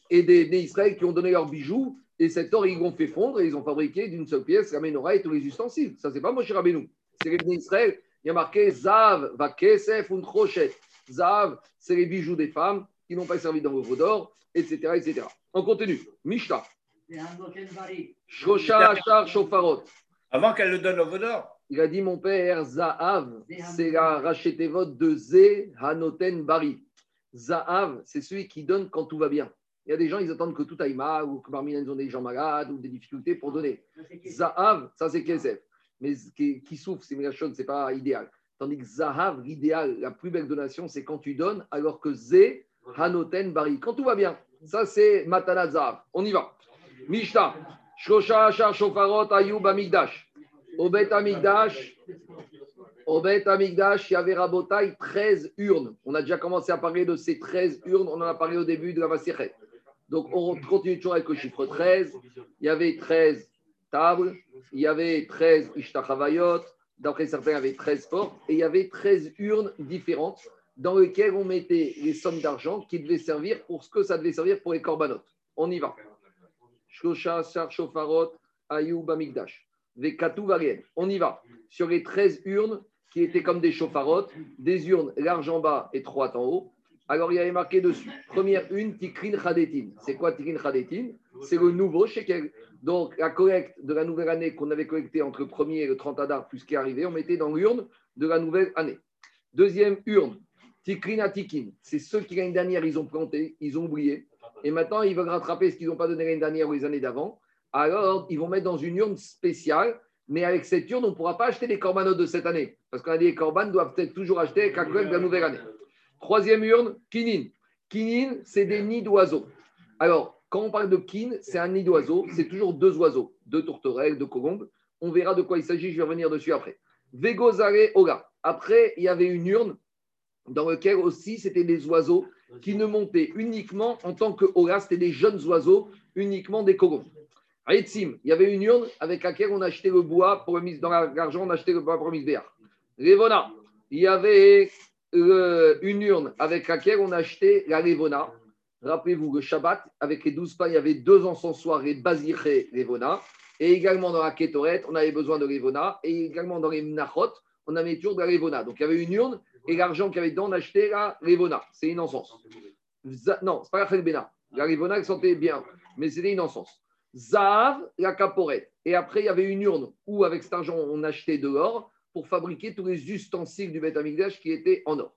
et des, des Israël qui ont donné leurs bijoux. Et cet or, ils l'ont fait fondre et ils ont fabriqué d'une seule pièce la menorah et tous les ustensiles. Ça, c'est pas Moshe Rabbeinu. C'est les Israël il y a marqué Zav, va kesef, un crochet. Zav, c'est les bijoux des femmes qui n'ont pas servi dans le d'or, etc., etc. On continue. Mishnah. Shosha, Ashar, Shofarot. Avant qu'elle le donne au d'or. Il a dit mon père, Zahav, c'est la racheté vote de Zé Hanoten Bari. Zahav, c'est celui qui donne quand tout va bien. Il y a des gens, ils attendent que tout aille mal, ou que parmi ils ont des gens malades, ou des difficultés pour donner. Zahav, ça c'est Kesef mais qui, souffre, c'est ce n'est pas idéal. Tandis que Zahav, l'idéal, la plus belle donation, c'est quand tu donnes, alors que Zé, Hanoten, Bari. Quand tout va bien. Ça, c'est Matana Zahav. On y va. Mishta, Shosha, Ashar, Shofarot, Ayub, Amigdash. Obet Amigdash, Obet Amigdash, il y avait Rabotai 13 urnes. On a déjà commencé à parler de ces 13 urnes, on en a parlé au début de la Vasichet. Donc, on continue toujours avec le chiffre 13. Il y avait 13 il y avait 13 ishtachavayot, d'après certains, il y avait 13 portes, et il y avait 13 urnes différentes dans lesquelles on mettait les sommes d'argent qui devaient servir pour ce que ça devait servir pour les corbanotes. On y va. On y va. Sur les 13 urnes qui étaient comme des chauffarotes, des urnes larges en bas et étroites en haut. Alors il y avait marqué dessus, première une, Tikrin Chadetin. C'est quoi Tikrin Chadetin C'est le nouveau shekel. Donc, la collecte de la nouvelle année qu'on avait collectée entre le 1er et le 30 Adar, plus est arrivé, on mettait dans l'urne de la nouvelle année. Deuxième urne, Tikrin Tikin. C'est ceux qui l'année dernière, ils ont planté, ils ont oublié. Et maintenant, ils veulent rattraper ce qu'ils n'ont pas donné l'année dernière ou les années d'avant. Alors, ils vont mettre dans une urne spéciale Mais avec cette urne, on ne pourra pas acheter les corbanotes de cette année. Parce qu'on a dit les corbanes doivent être toujours achetés avec de la nouvelle année. Troisième urne, kinin. Kinin, c'est des nids d'oiseaux. Alors, quand on parle de kin, c'est un nid d'oiseaux. C'est toujours deux oiseaux, deux tourterelles, deux colombes. On verra de quoi il s'agit. Je vais revenir dessus après. Vegozare Oga. Après, il y avait une urne dans laquelle aussi c'était des oiseaux qui ne montaient uniquement en tant que Oga. C'était des jeunes oiseaux, uniquement des colombes. il y avait une urne avec laquelle on achetait le bois pour le mise dans l'argent, on achetait le bois pour le mise Revona, il y avait euh, une urne avec laquelle on achetait la Revona. Rappelez-vous, le Shabbat, avec les douze pains, il y avait deux encensoirs, et Baziré, Revona. Et également dans la Ketoret, on avait besoin de Revona. Et également dans les Mnachot, on avait toujours de la Revona. Donc il y avait une urne et l'argent qu'il y avait dedans, on achetait la Revona. C'est une encens. Non, c'est pas la Khelbena. La Revona, elle sentait bien, mais c'était une encens. Zav, la Caporette. Et après, il y avait une urne où, avec cet argent, on achetait de l'or pour fabriquer tous les ustensiles du Beth qui étaient en or.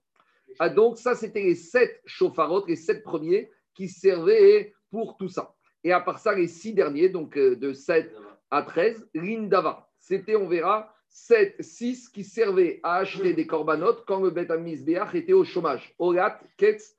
Ah, donc, ça, c'était les sept chauffarotes, les sept premiers qui servaient pour tout ça. Et à part ça, les six derniers, donc euh, de 7 à 13, l'indava. C'était, on verra, 7, 6 qui servaient à acheter des corbanotes quand le Beth Misbeach était au chômage. Orat, Ketz,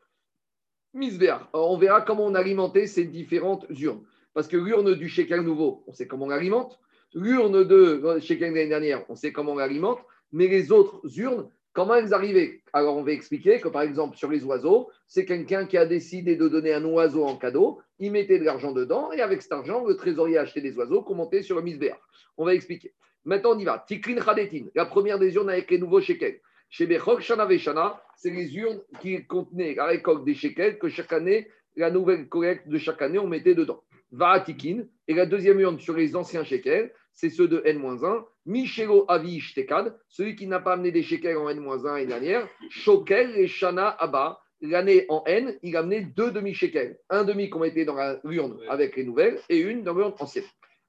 Misbeach. On verra comment on alimentait ces différentes urnes. Parce que l'urne du shekel nouveau, on sait comment on l'alimente. L'urne de shekel l'année dernière, on sait comment on l'alimente. Mais les autres urnes, Comment elles arrivaient? Alors, on va expliquer que, par exemple, sur les oiseaux, c'est quelqu'un qui a décidé de donner un oiseau en cadeau, il mettait de l'argent dedans, et avec cet argent, le trésorier a acheté des oiseaux qu'on montait sur le misbéa. On va expliquer. Maintenant, on y va. Tiklin Khadetin, la première des urnes avec les nouveaux shekels. Chez Bechok Shana Veshana, c'est les urnes qui contenaient la récolte des shekels que chaque année, la nouvelle collecte de chaque année, on mettait dedans. Vaatikin, et la deuxième urne sur les anciens shekels, c'est ceux de N-1. Michelo Avi Shtekad, celui qui n'a pas amené des shekels en N-1 l'année dernière. Shokel et Shana Abba, l'année en N, il a amené deux demi-shekels. Un demi qu'on mettait dans l'urne avec les nouvelles et une dans l'urne ancienne.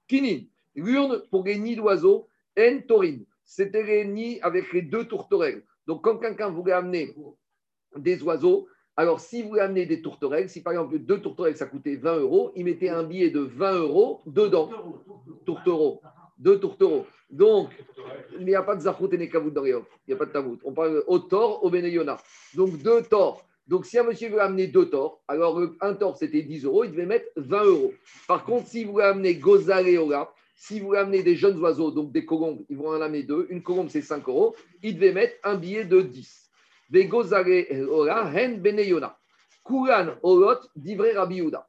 Kinin, l'urne pour les nids d'oiseaux, N Torin, c'était les nids avec les deux tourterelles. Donc quand quelqu'un voulait amener des oiseaux, alors, si vous amenez des tourterelles, si par exemple deux tourterelles, ça coûtait 20 euros, il mettait un billet de 20 euros dedans. Tourtereaux deux tourtereaux. Donc, il n'y a pas de Zahrout et Nekavut dans Il n'y a pas de Tavout. On parle au tort, au Beneyona. Donc, deux torts. Donc, si un monsieur veut amener deux torts, alors un tort c'était 10 euros, il devait mettre 20 euros. Par contre, si vous voulez amener Gozal et Ola, si vous voulez amener des jeunes oiseaux, donc des colombes, ils vont en amener deux. Une colombe, c'est 5 euros. Il devait mettre un billet de 10. Des Gozal et Ola, Hen Beneyona. Kuran Olot, Divré Rabiouda.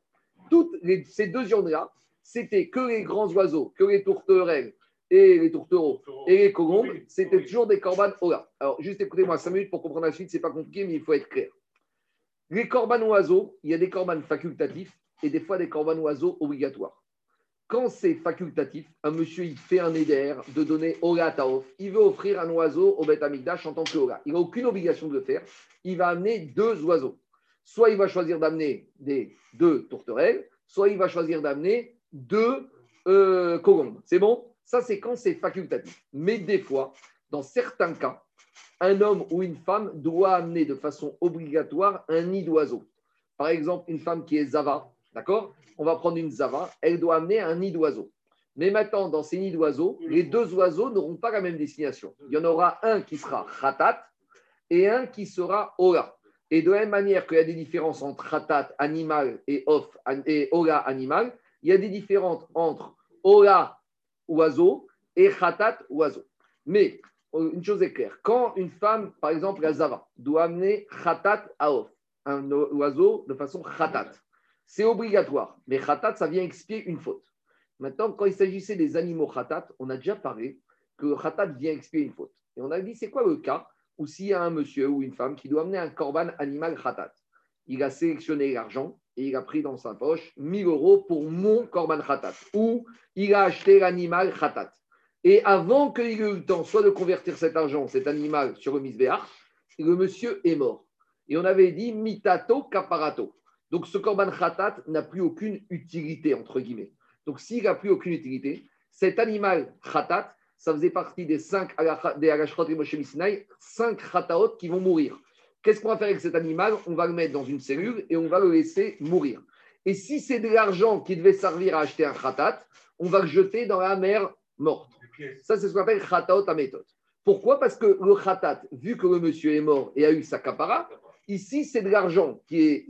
Toutes ces deux urnes-là, c'était que les grands oiseaux, que les tourterelles et les tourtereaux et les colombes, c'était toujours des corbanes Ola. Alors, juste écoutez-moi 5 minutes pour comprendre la suite, c'est pas compliqué, mais il faut être clair. Les corbanes oiseaux, il y a des corbanes facultatifs et des fois des corbanes oiseaux obligatoires. Quand c'est facultatif, un monsieur il fait un éder de donner Ola Taof, il veut offrir un oiseau au Beth Amikdash en tant que Ola. Il n'a aucune obligation de le faire. Il va amener deux oiseaux. Soit il va choisir d'amener des deux tourterelles, soit il va choisir d'amener deux euh, C'est bon? Ça, c'est quand c'est facultatif. Mais des fois, dans certains cas, un homme ou une femme doit amener de façon obligatoire un nid d'oiseau. Par exemple, une femme qui est Zava, d'accord? On va prendre une Zava, elle doit amener un nid d'oiseau. Mais maintenant, dans ces nids d'oiseaux, les deux oiseaux n'auront pas la même destination. Il y en aura un qui sera Khatat et un qui sera Ora. Et de la même manière qu'il y a des différences entre Khatat animal et, off, et Ora animal, il y a des différences entre Ola, oiseau, et Khatat, oiseau. Mais euh, une chose est claire, quand une femme, par exemple la Zava, doit amener Khatat Aof, un oiseau de façon Khatat, c'est obligatoire. Mais Khatat, ça vient expier une faute. Maintenant, quand il s'agissait des animaux Khatat, on a déjà parlé que Khatat vient expier une faute. Et on a dit, c'est quoi le cas où s'il y a un monsieur ou une femme qui doit amener un korban animal Khatat, il a sélectionné l'argent, et il a pris dans sa poche 1000 euros pour mon Korban Khatat, ou il a acheté l'animal Khatat. Et avant qu'il ait eu le temps soit de convertir cet argent, cet animal, sur le Misbéach, le monsieur est mort. Et on avait dit mitato caparato. Donc ce Korban Khatat n'a plus aucune utilité, entre guillemets. Donc s'il n'a plus aucune utilité, cet animal Khatat, ça faisait partie des cinq des Agashot et Moshe cinq Khataot qui vont mourir. Qu'est-ce qu'on va faire avec cet animal? On va le mettre dans une cellule et on va le laisser mourir. Et si c'est de l'argent qui devait servir à acheter un khatat, on va le jeter dans la mer morte. Ça, c'est ce qu'on appelle Khataot méthode. Pourquoi? Parce que le Khatat, vu que le monsieur est mort et a eu sa capara, ici, c'est de l'argent qui,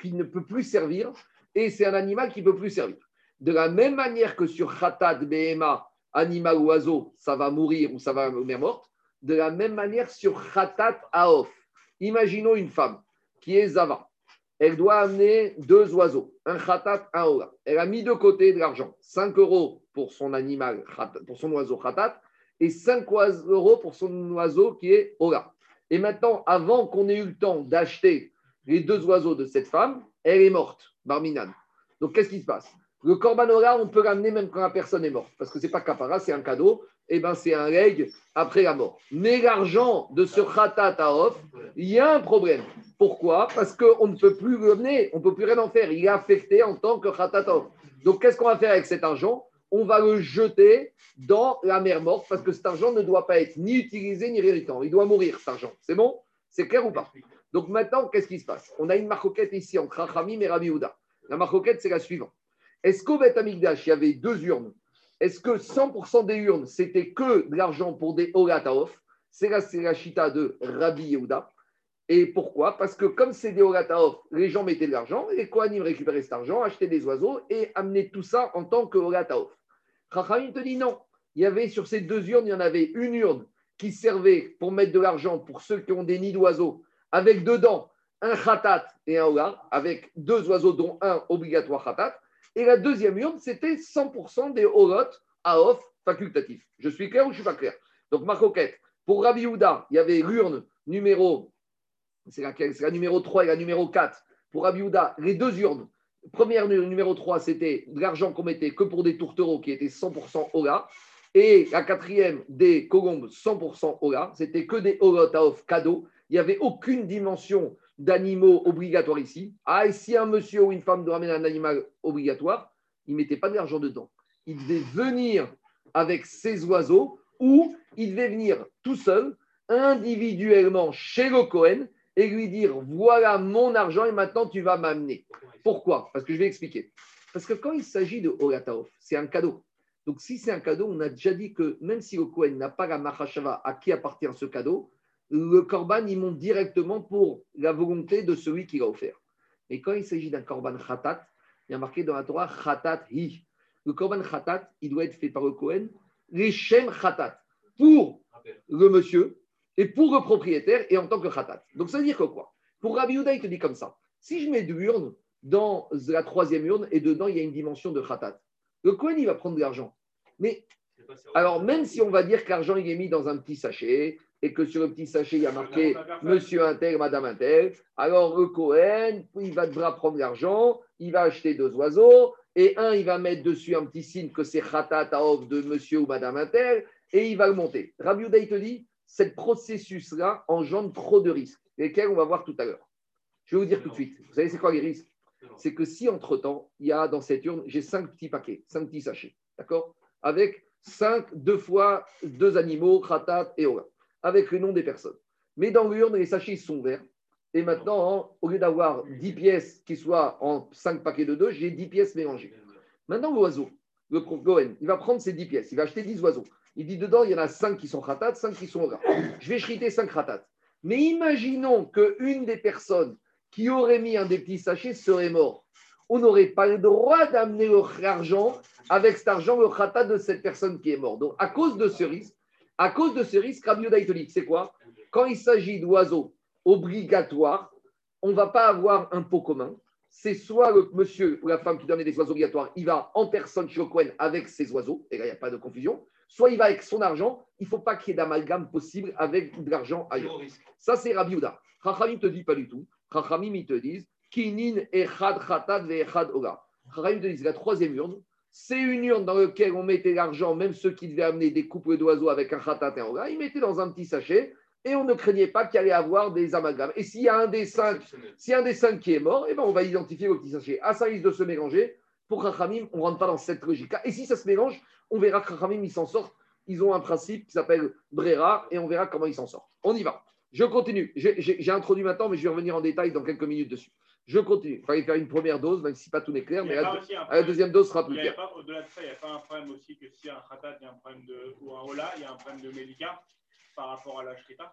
qui ne peut plus servir et c'est un animal qui ne peut plus servir. De la même manière que sur Khatat, Behema, animal ou oiseau, ça va mourir ou ça va mourir morte, de la même manière sur Khatat, Aof. Imaginons une femme qui est Zava. Elle doit amener deux oiseaux, un Khatat, un Ola. Elle a mis de côté de l'argent, 5 euros pour son animal, oiseau Khatat, et 5 euros pour son oiseau qui est Ola. Et maintenant, avant qu'on ait eu le temps d'acheter les deux oiseaux de cette femme, elle est morte, Barminan. Donc, qu'est-ce qui se passe? Le Korbanora, on peut l'amener même quand la personne est morte, parce que ce n'est pas capara, c'est un cadeau, et ben c'est un leg après la mort. Mais l'argent de ce khatat off, il y a un problème. Pourquoi? Parce qu'on ne peut plus le mener, on ne peut plus rien en faire. Il est affecté en tant que khatat. Donc, qu'est-ce qu'on va faire avec cet argent? On va le jeter dans la mer morte, parce que cet argent ne doit pas être ni utilisé ni réalitant. Il doit mourir, cet argent. C'est bon? C'est clair ou pas? Donc maintenant, qu'est-ce qui se passe? On a une marcoquette ici entre Rachamim et Rabbi La marcoquette, c'est la suivante. Est-ce qu'au Beth Amigdash, il y avait deux urnes? Est-ce que 100% des urnes, c'était que de l'argent pour des Orataof C'est la, la chita de Rabbi Yehuda. Et pourquoi? Parce que comme c'est des Orataof, les gens mettaient de l'argent, et les Kohanim récupéraient cet argent, achetaient des oiseaux et amenaient tout ça en tant que Orataof. Rachamim te dit non. Il y avait sur ces deux urnes, il y en avait une urne qui servait pour mettre de l'argent pour ceux qui ont des nids d'oiseaux, avec dedans un khatat et un ola, avec deux oiseaux dont un obligatoire khatat. Et la deuxième urne, c'était 100% des holot à off facultatifs. Je suis clair ou je ne suis pas clair? Donc, ma coquette, pour Rabbi Houda, il y avait l'urne numéro, c'est la, numéro 3 et la numéro 4. Pour Rabbi Houda, les deux urnes, première numéro 3, c'était de l'argent qu'on mettait que pour des tourtereaux qui étaient 100% Ola. Et la quatrième, des colombes 100% Ola. C'était que des holot à off cadeaux. Il n'y avait aucune dimension d'animaux obligatoires ici. Ah, et si un monsieur ou une femme doit amener un animal obligatoire, il ne mettait pas de l'argent dedans. Il devait venir avec ses oiseaux ou il devait venir tout seul, individuellement chez le Cohen et lui dire voilà mon argent et maintenant tu vas m'amener. Pourquoi? Parce que je vais expliquer. Parce que quand il s'agit de Orataof, c'est un cadeau. Donc si c'est un cadeau, on a déjà dit que même si le Cohen n'a pas la Mahashava à qui appartient ce cadeau, le korban, il monte directement pour la volonté de celui qui l'a offert. Et quand il s'agit d'un korban khatat, il y a marqué dans la Torah khatat hi. Le korban khatat, il doit être fait par le Kohen, les shem khatat, pour le monsieur et pour le propriétaire et en tant que khatat. Donc ça veut dire que quoi? Pour Rabbi Yehuda, il te dit comme ça. Si je mets de l'urne dans la troisième urne et dedans il y a une dimension de khatat, le Kohen, il va prendre de l'argent. Mais alors, même si on va dire que l'argent il est mis dans un petit sachet, et que sur le petit sachet, il y a marqué Monsieur Intel, Madame Intel, alors le Cohen, il va devoir prendre l'argent, il va acheter deux oiseaux, et un, il va mettre dessus un petit signe que c'est Khatat Aof de Monsieur ou Madame Intel, et il va le monter. Rabbi Uday te dit, ce processus-là engendre trop de risques, lesquels on va voir tout à l'heure. Je vais vous dire tout de suite. Vous savez, c'est quoi les risques? C'est que si entre-temps, il y a dans cette urne, j'ai cinq petits paquets, cinq petits sachets, d'accord? Avec cinq, deux fois deux animaux, Khatat et Ola avec le nom des personnes. Mais dans l'urne, les sachets sont verts. Et maintenant, au lieu d'avoir 10 pièces qui soient en 5 paquets de 2, j'ai 10 pièces mélangées. Maintenant, l'oiseau, le Goen, il va prendre ces 10 pièces. Il va acheter 10 oiseaux. Il dit dedans, il y en a 5 qui sont khatat, 5 qui sont gras. Je vais chriter 5 khatat. Mais imaginons qu'une des personnes qui aurait mis un des petits sachets serait mort. On n'aurait pas le droit d'amener l'argent avec cet argent, le khatat de cette personne qui est morte. Donc, à cause de ce risque, à cause de ce risque, Rabbi c'est quoi? Quand il s'agit d'oiseaux obligatoires, on ne va pas avoir un pot commun. C'est soit le monsieur ou la femme qui donne des oiseaux obligatoires, il va en personne chez Cohen avec ses oiseaux, et là, il n'y a pas de confusion. Soit il va avec son argent, il ne faut pas qu'il y ait d'amalgame possible avec de l'argent ailleurs. Ça, c'est Rabbi Uda. ne te dit pas du tout. Chachamim, ils te disent Kinin echad khatad ve echad oga. Chachamim te disent la troisième urne, c'est une urne dans laquelle on mettait l'argent, même ceux qui devaient amener des couples d'oiseaux avec un khatat et un ils mettaient dans un petit sachet et on ne craignait pas qu'il allait avoir des amalgames. Et s'il y a un des cinq, s'il y a un des cinq qui est mort, eh ben on va identifier le petit sachet. À ça risque de se mélanger. Pour Khachamim, on ne rentre pas dans cette logique Et si ça se mélange, on verra que Khachamim, ils s'en sortent. Ils ont un principe qui s'appelle Brera et on verra comment ils s'en sortent. On y va. Je continue. J'ai introduit maintenant, mais je vais revenir en détail dans quelques minutes dessus. Je continue. Il fallait faire une première dose, même si pas tout n'est clair, mais la, deuxième dose sera plus claire. Au-delà de ça, il n'y a pas un problème aussi que si un khatat, il y a un problème de, ou un hola, il y a un problème de médica par rapport à la shrita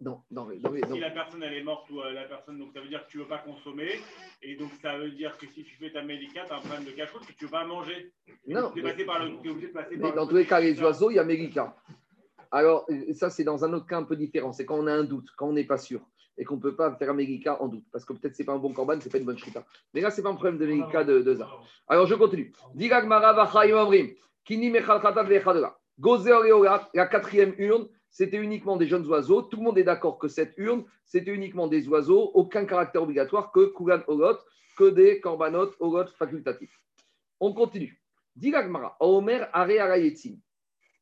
non, non, non, non, Si la personne elle est morte ou euh, la personne, donc ça veut dire que tu ne veux pas consommer, et donc ça veut dire que si tu fais ta médica, tu as un problème de cache que tu ne veux pas manger. Non. Tu es, obligé de passer mais dans tous les cas, les oiseaux, il y a médica. Alors, ça, c'est dans un autre cas un peu différent. C'est quand on a un doute, quand on n'est pas sûr et qu'on ne peut pas faire un médica en doute. Parce que peut-être ce n'est pas un bon corban, ce n'est pas une bonne shrita. Mais là, ce n'est pas un problème de médica de, de. Alors, je continue. La quatrième urne, c'était uniquement des jeunes oiseaux. Tout le monde est d'accord que cette urne, c'était uniquement des oiseaux, aucun caractère obligatoire que Kugan Olot, que des korbanot Olot facultatifs. On continue. Dilagmara, Omer Are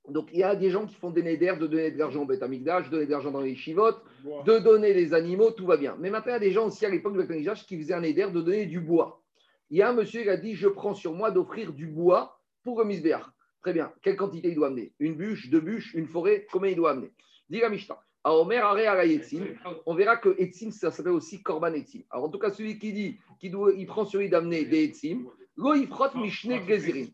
Donc, il y a des gens qui font des nédères de donner de l'argent au Beth de donner de l'argent dans les chivotes, de donner des animaux, tout va bien. Mais maintenant, il y a des gens aussi à l'époque du Beth qui faisaient un néder de donner du bois. Il y a un monsieur qui a dit Je prends sur moi d'offrir du bois pour le misbéach. Très bien. Quelle quantité il doit amener? Une bûche, deux bûches, une forêt Combien il doit amener? Dis la Mishnah. On verra que Etzim, ça s'appelle aussi Korban Etzim. Alors, en tout cas, celui qui dit qu'il il prend sur lui d'amener des Etzim, lo il frotte Mishne Gezirim.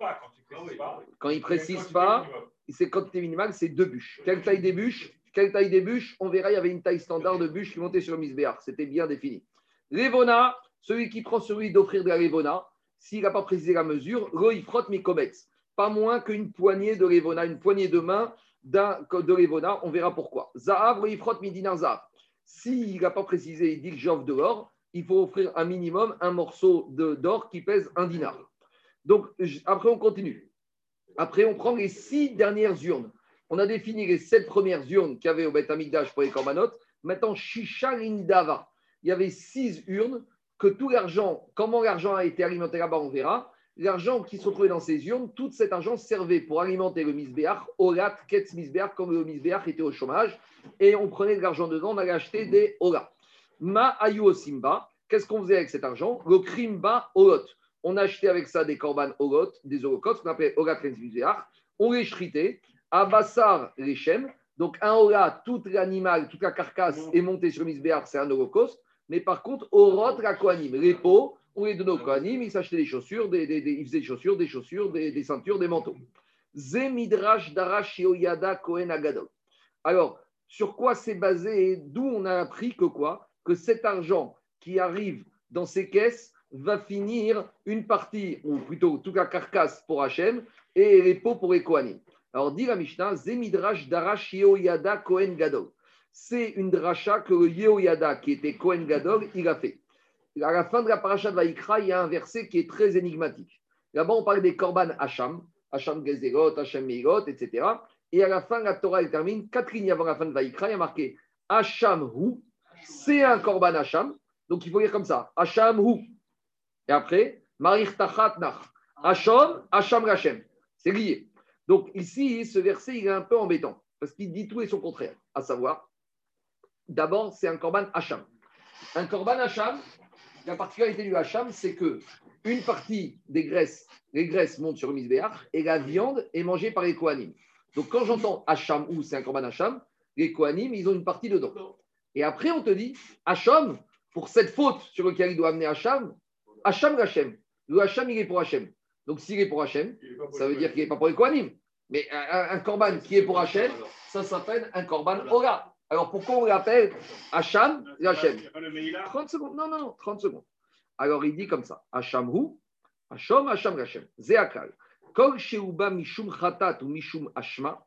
Quand il précise pas, c'est quantité minimale, c'est deux bûches. Quelle taille des bûches? Quelle taille des bûches? On verra, il y avait une taille standard de bûches qui montait sur le Misbéar. C'était bien défini. Levona, celui qui prend sur lui d'offrir de la Levona, s'il n'a pas précisé la mesure, lo il frotte Mikometz pas moins qu'une poignée de Levona, une poignée de main de Levona. On verra pourquoi. Zahav, frotte Midina Zahav. S'il n'a pas précisé, il dit que j'offre de l'or, il faut offrir un minimum un morceau d'or qui pèse un dinar. Donc, après, on continue. Après, on prend les six dernières urnes. On a défini les sept premières urnes qu'il y avait au Beth Amikdash pour les Korbanot. Maintenant, Shisha Lindava. Il y avait six urnes que tout l'argent, comment l'argent a été alimenté là-bas, on verra l'argent qui se retrouvait dans ces urnes, tout cet argent servait pour alimenter le misbéach, orat, ketz misbéach, comme le misbéach était au chômage, et on prenait de l'argent dedans, on allait acheter des orat. Ma ayu simba, qu'est-ce qu'on faisait avec cet argent? Le krimba olot. On achetait avec ça des korban olot, des holocaustes, qu'on appelait misbéach, on les shritait, à bassar les donc un orat, tout l'animal, toute la carcasse est montée sur le misbéach, c'est un holocauste, mais par contre, orot la koanim, les peaux, on les donnait aux Kohanim, ils s'achetaient des chaussures, des, des, ils faisaient des chaussures, des chaussures, des, ceintures, des manteaux. Zemidrash Darash Kohen Agadol. Alors, sur quoi c'est basé et d'où on a appris que quoi? Que cet argent qui arrive dans ces caisses va finir une partie, ou plutôt toute la carcasse pour Hachem et les pots pour les. Alors, dit la Mishnah, Zemidrash Darash Yoyada Kohen Gadol. C'est une dracha que le Yoyada, qui était Kohen Gadol, il a fait à la fin de la paracha de Vaikra, il y a un verset qui est très énigmatique. Là-bas, on parle des korban Hacham, Hacham Gezerot, Hacham Meirot, etc. Et à la fin, la Torah elle termine, quatre lignes avant la fin de Vaikra, il y a marqué Hacham Hu, c'est un korban Hacham. Donc il faut lire comme ça Hacham Hu. Et après, Marir Tachat Nach. Hacham, Hacham Rachem. C'est lié. Donc ici, ce verset, il est un peu embêtant parce qu'il dit tout et son contraire. À savoir, d'abord, c'est un korban Hacham. Un korban Hacham, la particularité du hacham, c'est que une partie des graisses, les graisses montent sur le misbéach et la viande est mangée par les kohanim. Donc quand j'entends hacham ou c'est un korban hacham, les kohanim, ils ont une partie dedans. Et après, on te dit, hacham, pour cette faute sur laquelle il doit amener hacham, hacham Hachem. Le hacham, il est pour Hachem. Donc s'il est pour Hachem, ça veut dire qu'il n'est pas pour les kohanim. Mais un, korban qui est pour Hachem, ça s'appelle un korban ora. Alors pourquoi on l'appelle Hacham et Hachem 30 secondes. Non, non, non, 30 secondes. Alors il dit comme ça Hachamhu, Hacham, Hacham, Hachem. Zeakal. Kol sheuba mishum chatat ou mishum ashma,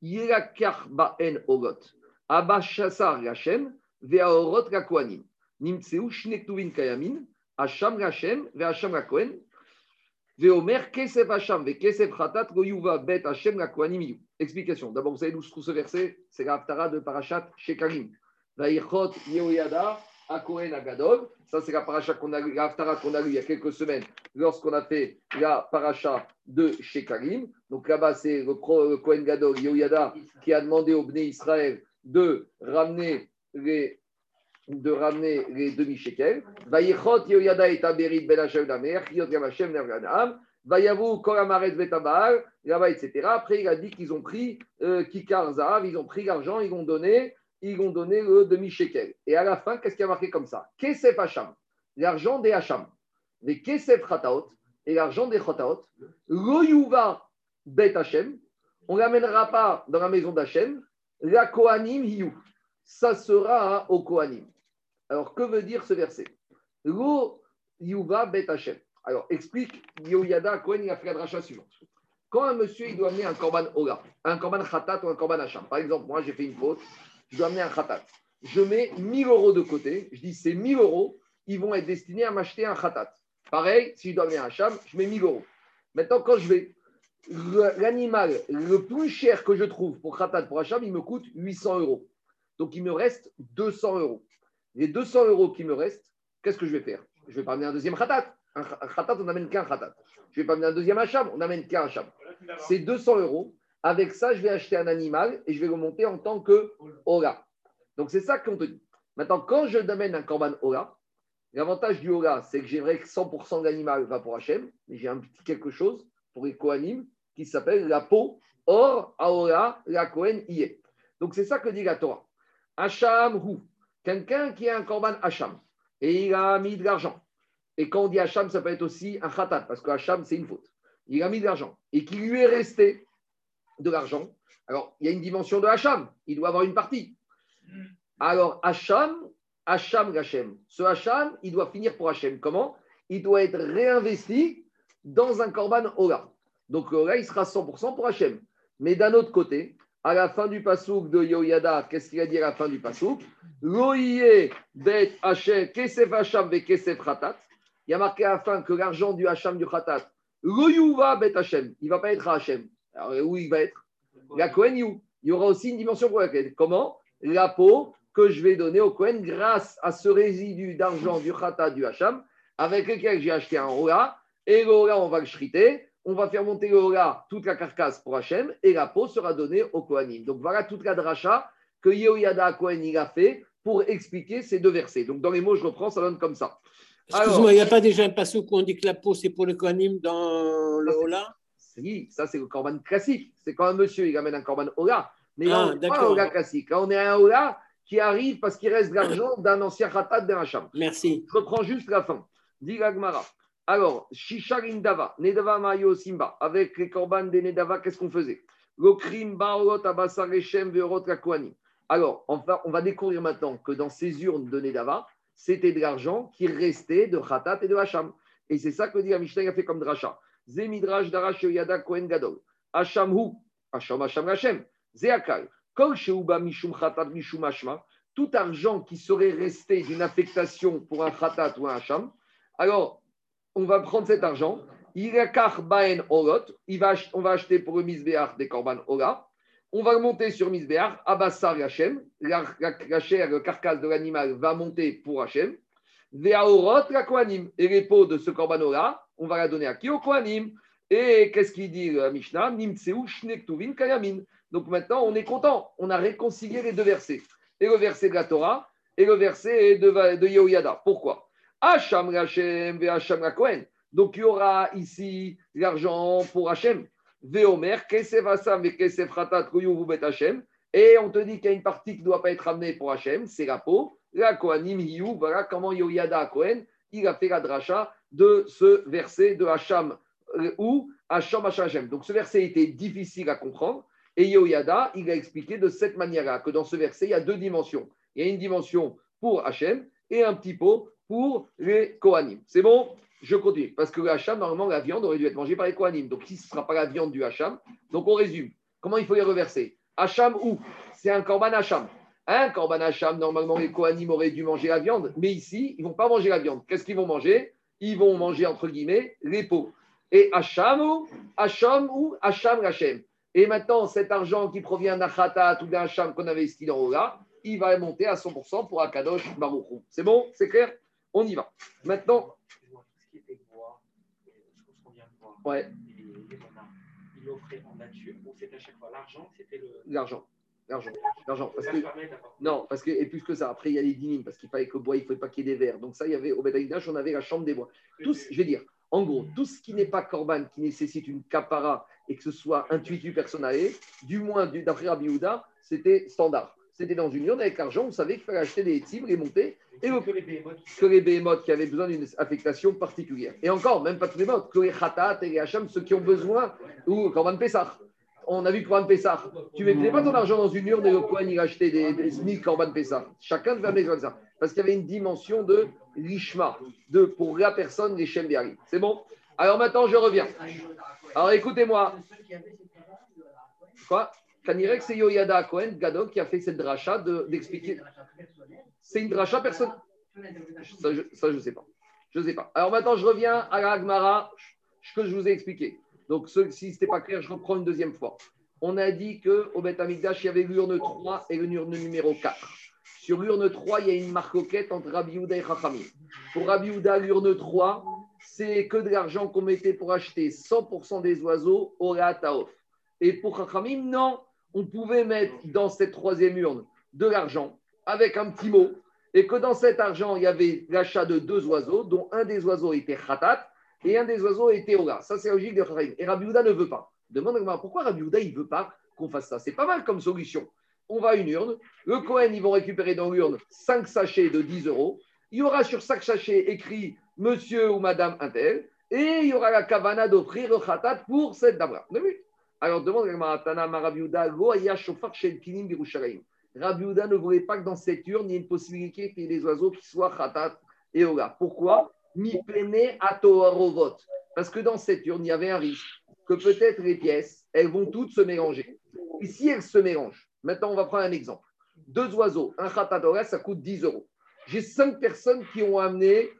yirakach ba'en orot. Abba shasar Hachem, ve'aorot kakoanim. Nimtseu shnektuvin kayamin, Hacham Hachem, ve'Hacham Kohen, Veomer kesef Hacham, ve'kesef chatat, goyuva bet Hachem kakoanim Explication. D'abord, vous savez d'où se trouve ce verset? C'est l'Aftara de Parashat Shekarim. Vaïchot Yehoyada Akohen Agadol. Ça, c'est la paracha qu'on a lu, l'Aftara qu'on a lu il y a quelques semaines lorsqu'on a fait la paracha de Shekarim. Donc là-bas, c'est le, Kohen Gadol Yehoyada qui a demandé au Bnei Israël de ramener les de ramener les demi-shekels. Vaïchot Yehoyada et Aberit Ben Hashem Damer, Yod Gamashem Nerganam. Vayavou Koramaret Vetabal, là-bas, etc. Après, il a dit qu'ils ont pris euh, Kikar Zahav, ils ont pris l'argent, ils ont donné, ils ont donné le demi-shekel. Et à la fin, qu'est-ce qui a marqué comme ça? Kesef Hacham. l'argent des Hacham, les Kesef Khataot et l'argent des Khataot, Loyuva Bet Hachem, on ne l'amènera pas dans la maison d'Hachem, la Kohanim Hiyu. Ça sera au. Alors, que veut dire ce verset? Lo Yuva. Alors, explique Yoyada Kohen, il a fait la dracha suivante. Quand un monsieur il doit amener un korban Ola, un korban Khatat ou un korban Hacham, par exemple, moi j'ai fait une faute, je dois amener un Khatat. Je mets 1000 euros de côté, je dis ces 1000 euros, ils vont être destinés à m'acheter un Khatat. Pareil, si je dois amener un Hacham, je mets 1000 euros. Maintenant, quand je vais, l'animal le plus cher que je trouve pour Khatat, pour Hacham, il me coûte 800 euros. Donc il me reste 200 euros. Les 200 euros qui me restent, qu'est-ce que je vais faire? Je vais pas amener un deuxième Khatat. Un Khatat, on n'amène qu'un Khatat. Je ne vais pas amener un deuxième Hacham, on n'amène qu'un Hacham. C'est 200 euros. Avec ça, je vais acheter un animal et je vais le monter en tant que Ola. Donc c'est ça qu'on te dit. Maintenant, quand je amène un Korban Ola, l'avantage du Ola, c'est que j'aimerais que 100% de l'animal va pour Hachem, mais j'ai un petit quelque chose pour les Kohanim qui s'appelle la peau Or Aola la Kohen Iye. Donc c'est ça que dit la Torah. Hacham Hu, quelqu'un qui a un Korban Hacham et il a mis de l'argent. Et quand on dit Hacham, ça peut être aussi un Khatat, parce que Hacham, c'est une faute. Il a mis de l'argent et qu'il lui est resté de l'argent. Alors, il y a une dimension de Hacham, il doit avoir une partie. Alors, Hacham, Hacham Hachem. Ce Hacham, il doit finir pour Hachem. Comment? Il doit être réinvesti dans un Korban Ola. Donc, là, il sera 100% pour Hachem. Mais d'un autre côté, à la fin du pasouk de Yoyada, qu'est-ce qu'il a dit à la fin du pasouk bet kesef kesef. Il y a marqué à la fin que l'argent du Hacham du Khatat, bet Hachem, il ne va pas être à Hachem. Alors, où il va être? La. Il y aura aussi une dimension pour laquelle. Comment? La peau que je vais donner au Kohen grâce à ce résidu d'argent du Khatat du Hacham, avec lequel j'ai acheté un Rola. Et le Rola, on va le shriter. On va faire monter le Rola, toute la carcasse pour Hachem, et la peau sera donnée au Kohanim. Donc voilà toute la dracha que Yehoyada Kohen a fait pour expliquer ces deux versets. Donc dans les mots, je reprends, ça donne comme ça. Excuse-moi, il n'y a pas déjà un passage où on dit que la peau, c'est pour le Kohanim dans le Ola? Oui, ça c'est le Korban classique. C'est quand un monsieur, il amène un Korban Ola. Mais Ah, on n'est pas un. Ola classique. Là, on est un Ola qui arrive parce qu'il reste de l'argent d'un ancien Khatat d'un Hacham. Merci. Je reprends juste la fin. Dit l'Agmara. Alors, Shisha Rindava, Nedava Mayo Simba, avec les korban des Nedava, qu'est-ce qu'on faisait? L'okrim Baorot Rechem Veorot Lakoani. Alors, on va, on va découvrir maintenant que dans ces urnes de Nedava, c'était de l'argent qui restait de Khatat et de Hacham. Et c'est ça que dit Mishnah, a fait comme dracha. Zemidrash Darash Yada Kohen Gadol. Hacham Hu, Hacham Hacham Hachem. Zeakal. Kol Sheuba Mishum Khatat Mishum Hashma. Tout argent qui serait resté d'une affectation pour un Khatat ou un Hacham. Alors, on va prendre cet argent. Il on va acheter pour le misbéach des korban ola. On va monter sur misbéach. Abassar Hachem. La, la, la chair, le carcasse de l'animal va monter pour Hachem. La. Et les peaux de ce korban ola, on va la donner à qui? Au kohanim. Et qu'est-ce qu'il dit la Mishnah? Nimtseu shnektuvin kayamin. Donc maintenant, on est content. On a réconcilié les deux versets. Et le verset de la Torah et le verset de, de. Pourquoi? Hacham Hachem ve Hacham la Kohen. Donc il y aura ici l'argent pour Hachem. Veomer, Kesef Hassam ve Kesef Khatat bet Hachem. Et on te dit qu'il y a une partie qui ne doit pas être amenée pour Hachem, c'est la peau. La Kohanim Hiyu, voilà comment Yoyada Kohen, il a fait la dracha de ce verset de Hacham euh, ou Hacham Hachem. Donc ce verset était difficile à comprendre. Et Yoyada, il a expliqué de cette manière-là que dans ce verset, il y a deux dimensions. Il y a une dimension pour Hachem et un petit pot pour les Kohanim. C'est bon? Je continue. Parce que le Hacham, normalement, la viande aurait dû être mangée par les Kohanim. Donc, si ce ne sera pas la viande du Hacham, donc on résume. Comment il faut les reverser? Hacham où? C'est un Korban Hacham. Un Korban Hacham, normalement, les Kohanim auraient dû manger la viande. Mais ici, ils ne vont pas manger la viande. Qu'est-ce qu'ils vont manger? Ils vont manger, entre guillemets, les peaux. Et Hacham ou Hacham ou Hacham Hachem. Et maintenant, cet argent qui provient d'un Khatat ou d'un Hacham qu'on avait en haut là, il va monter à 100% pour Akadosh Baruchou. C'est bon? C'est clair? On y va. Maintenant, Ouais. il offrait en nature ou c'était à chaque fois l'argent, c'était le. l'argent. L'argent. L'argent. Parce que, non, parce que, et plus que ça, après, il y a les dynimes, parce qu'il fallait que le bois, il fallait pas qu'il y ait des verres. Donc, ça, il y avait, au Bedaïdash, on avait la chambre des bois. Tout, je vais dire, en gros, tout ce qui n'est pas corban, qui nécessite une capara et que ce soit intuitu personnel, du moins d'après Rabbi Yehuda, c'était standard. C'était dans une urne avec l'argent, on savait qu'il fallait acheter des cibles, les monter, et que les behemoths qui que les béhémoths qui avaient besoin d'une affectation particulière. Et encore, même pas tous les mots, que les khatat et les hacham, ceux qui ont besoin, ou Korban Pessah. On a vu Korban Pessah. Tu ne mettais pas ton argent dans une urne et le coin il achetait des, des SMIC Korban Pessah. Chacun devait amener comme ça. Parce qu'il y avait une dimension de lishma, de pour la personne, les Shem Biari. C'est bon? Alors maintenant, je reviens. Alors écoutez-moi. Quoi? Kanirek, c'est Yoyada Cohen, Gadok, qui a fait cette dracha de- d'expliquer. C'est une dracha personne. Ça, je ne sais pas. Je sais pas. Alors maintenant, je reviens à la Agmara, ce que je vous ai expliqué. Donc, si ce n'était pas clair, je reprends une deuxième fois. On a dit qu'au Beth Amikdash, il y avait l'urne 3 et l'urne numéro 4. Sur l'urne 3, il y a une marcoquette entre Rabbi Houda et Chachamim. Pour Rabbi Houda, l'urne 3, c'est que de l'argent qu'on mettait pour acheter 100% des oiseaux au Taof. Et pour Chachamim, non, on pouvait mettre dans cette troisième urne de l'argent avec un petit mot et que dans cet argent, il y avait l'achat de deux oiseaux, dont un des oiseaux était khatat et un des oiseaux était ola. Ça, c'est logique de Chachamim. Et Rabbi Houda ne veut pas. Demande pourquoi Rabbi Houda il ne veut pas qu'on fasse ça? C'est pas mal comme solution. On va à une urne, le Cohen, ils vont récupérer dans l'urne 5 sachets de 10 euros. Il y aura sur chaque sachet écrit Monsieur ou Madame Intel, et il y aura la kavana d'offrir le khatat pour cette dame-là. Alors demande Houda ne voulait pas que dans cette urne, il y ait une possibilité qu'il y ait des oiseaux qui soient khatat et ola. Pourquoi? Mi pene atoharovot. Parce que dans cette urne, il y avait un risque que peut-être les pièces, elles vont toutes se mélanger. Et si elles se mélangent, maintenant on va prendre un exemple. Deux oiseaux, un khatat ola, ça coûte 10 euros. J'ai cinq personnes qui ont amené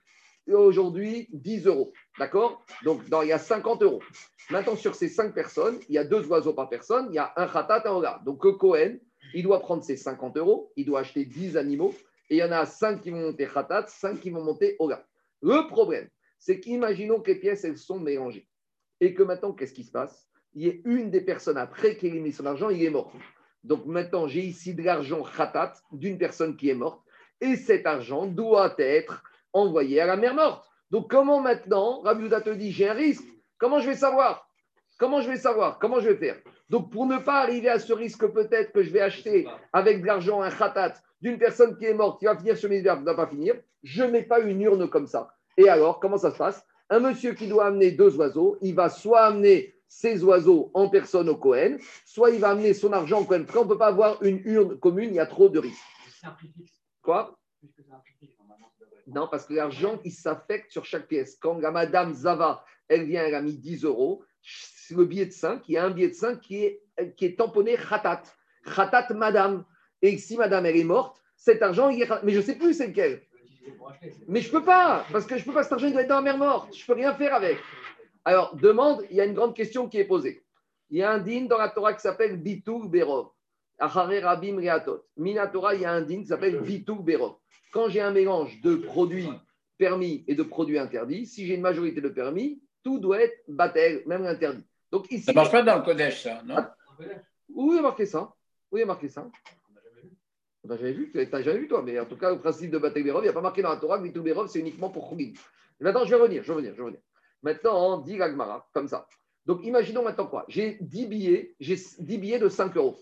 aujourd'hui 10 euros. D'accord? Donc dans- il y a 50 euros. Maintenant, sur ces cinq personnes, il y a deux oiseaux par personne, il y a un khatat, un ola. Donc le Cohen, il doit prendre ses 50 euros, il doit acheter 10 animaux, et il y en a 5 qui vont monter khatat, 5 qui vont monter ola. Le problème, c'est qu'imaginons que les pièces, elles sont mélangées. Et que maintenant, qu'est-ce qui se passe? Il y a une des personnes après qui a mis son argent, il est mort. Donc maintenant, j'ai ici de l'argent khatat d'une personne qui est morte, et cet argent doit être envoyé à la mer morte. Donc comment maintenant, Rabbi Houda te dit, j'ai un risque, comment je vais savoir? Comment je vais savoir? Comment je vais faire? Donc pour ne pas arriver à ce risque peut-être que je vais acheter avec de l'argent un khatat d'une personne qui est morte, qui va finir sur mes verbes, qui ne va pas finir, je ne mets pas une urne comme ça. Et alors, comment ça se passe? Un monsieur qui doit amener deux oiseaux, il va soit amener ses oiseaux en personne au Cohen, soit il va amener son argent au Cohen. Après, on ne peut pas avoir une urne commune, il y a trop de risques. Quoi? Non, parce que l'argent, il s'affecte sur chaque pièce. Quand la madame Zava, elle vient, elle a mis 10 euros, c'est le billet de 5, il y a un billet de 5 qui est, qui est tamponné khatat. Khatat madame. Et si madame, elle est morte, cet argent, il est. Mais je ne sais plus c'est lequel. Mais je ne peux pas, parce que je peux pas, cet argent, il doit être dans la mer morte. Je ne peux rien faire avec. Alors, demande, il y a une grande question qui est posée. Il y a un din dans la Torah qui s'appelle Bitul Berov. Achare Rabim Reatot. Minatora, il y a un din qui s'appelle Bitul Berov. Quand j'ai un mélange de produits permis et de produits interdits, si j'ai une majorité de permis, tout doit être batel, même l'interdit. Donc ici, Ça ne marche pas dans le Kodesh, ça, non où est marqué ça Où est marqué ça on n'a jamais vu, tu n'as jamais vu toi, mais en tout cas, le principe de Berov, il n'y a pas marqué dans la Torah que Bitul Berov, c'est uniquement pour Khoulim. Maintenant, je vais revenir, je vais revenir, je vais revenir. Maintenant, dit l'Agmara, comme ça. Donc, imaginons maintenant quoi? J'ai 10 billets, j'ai 10 billets de 5 euros.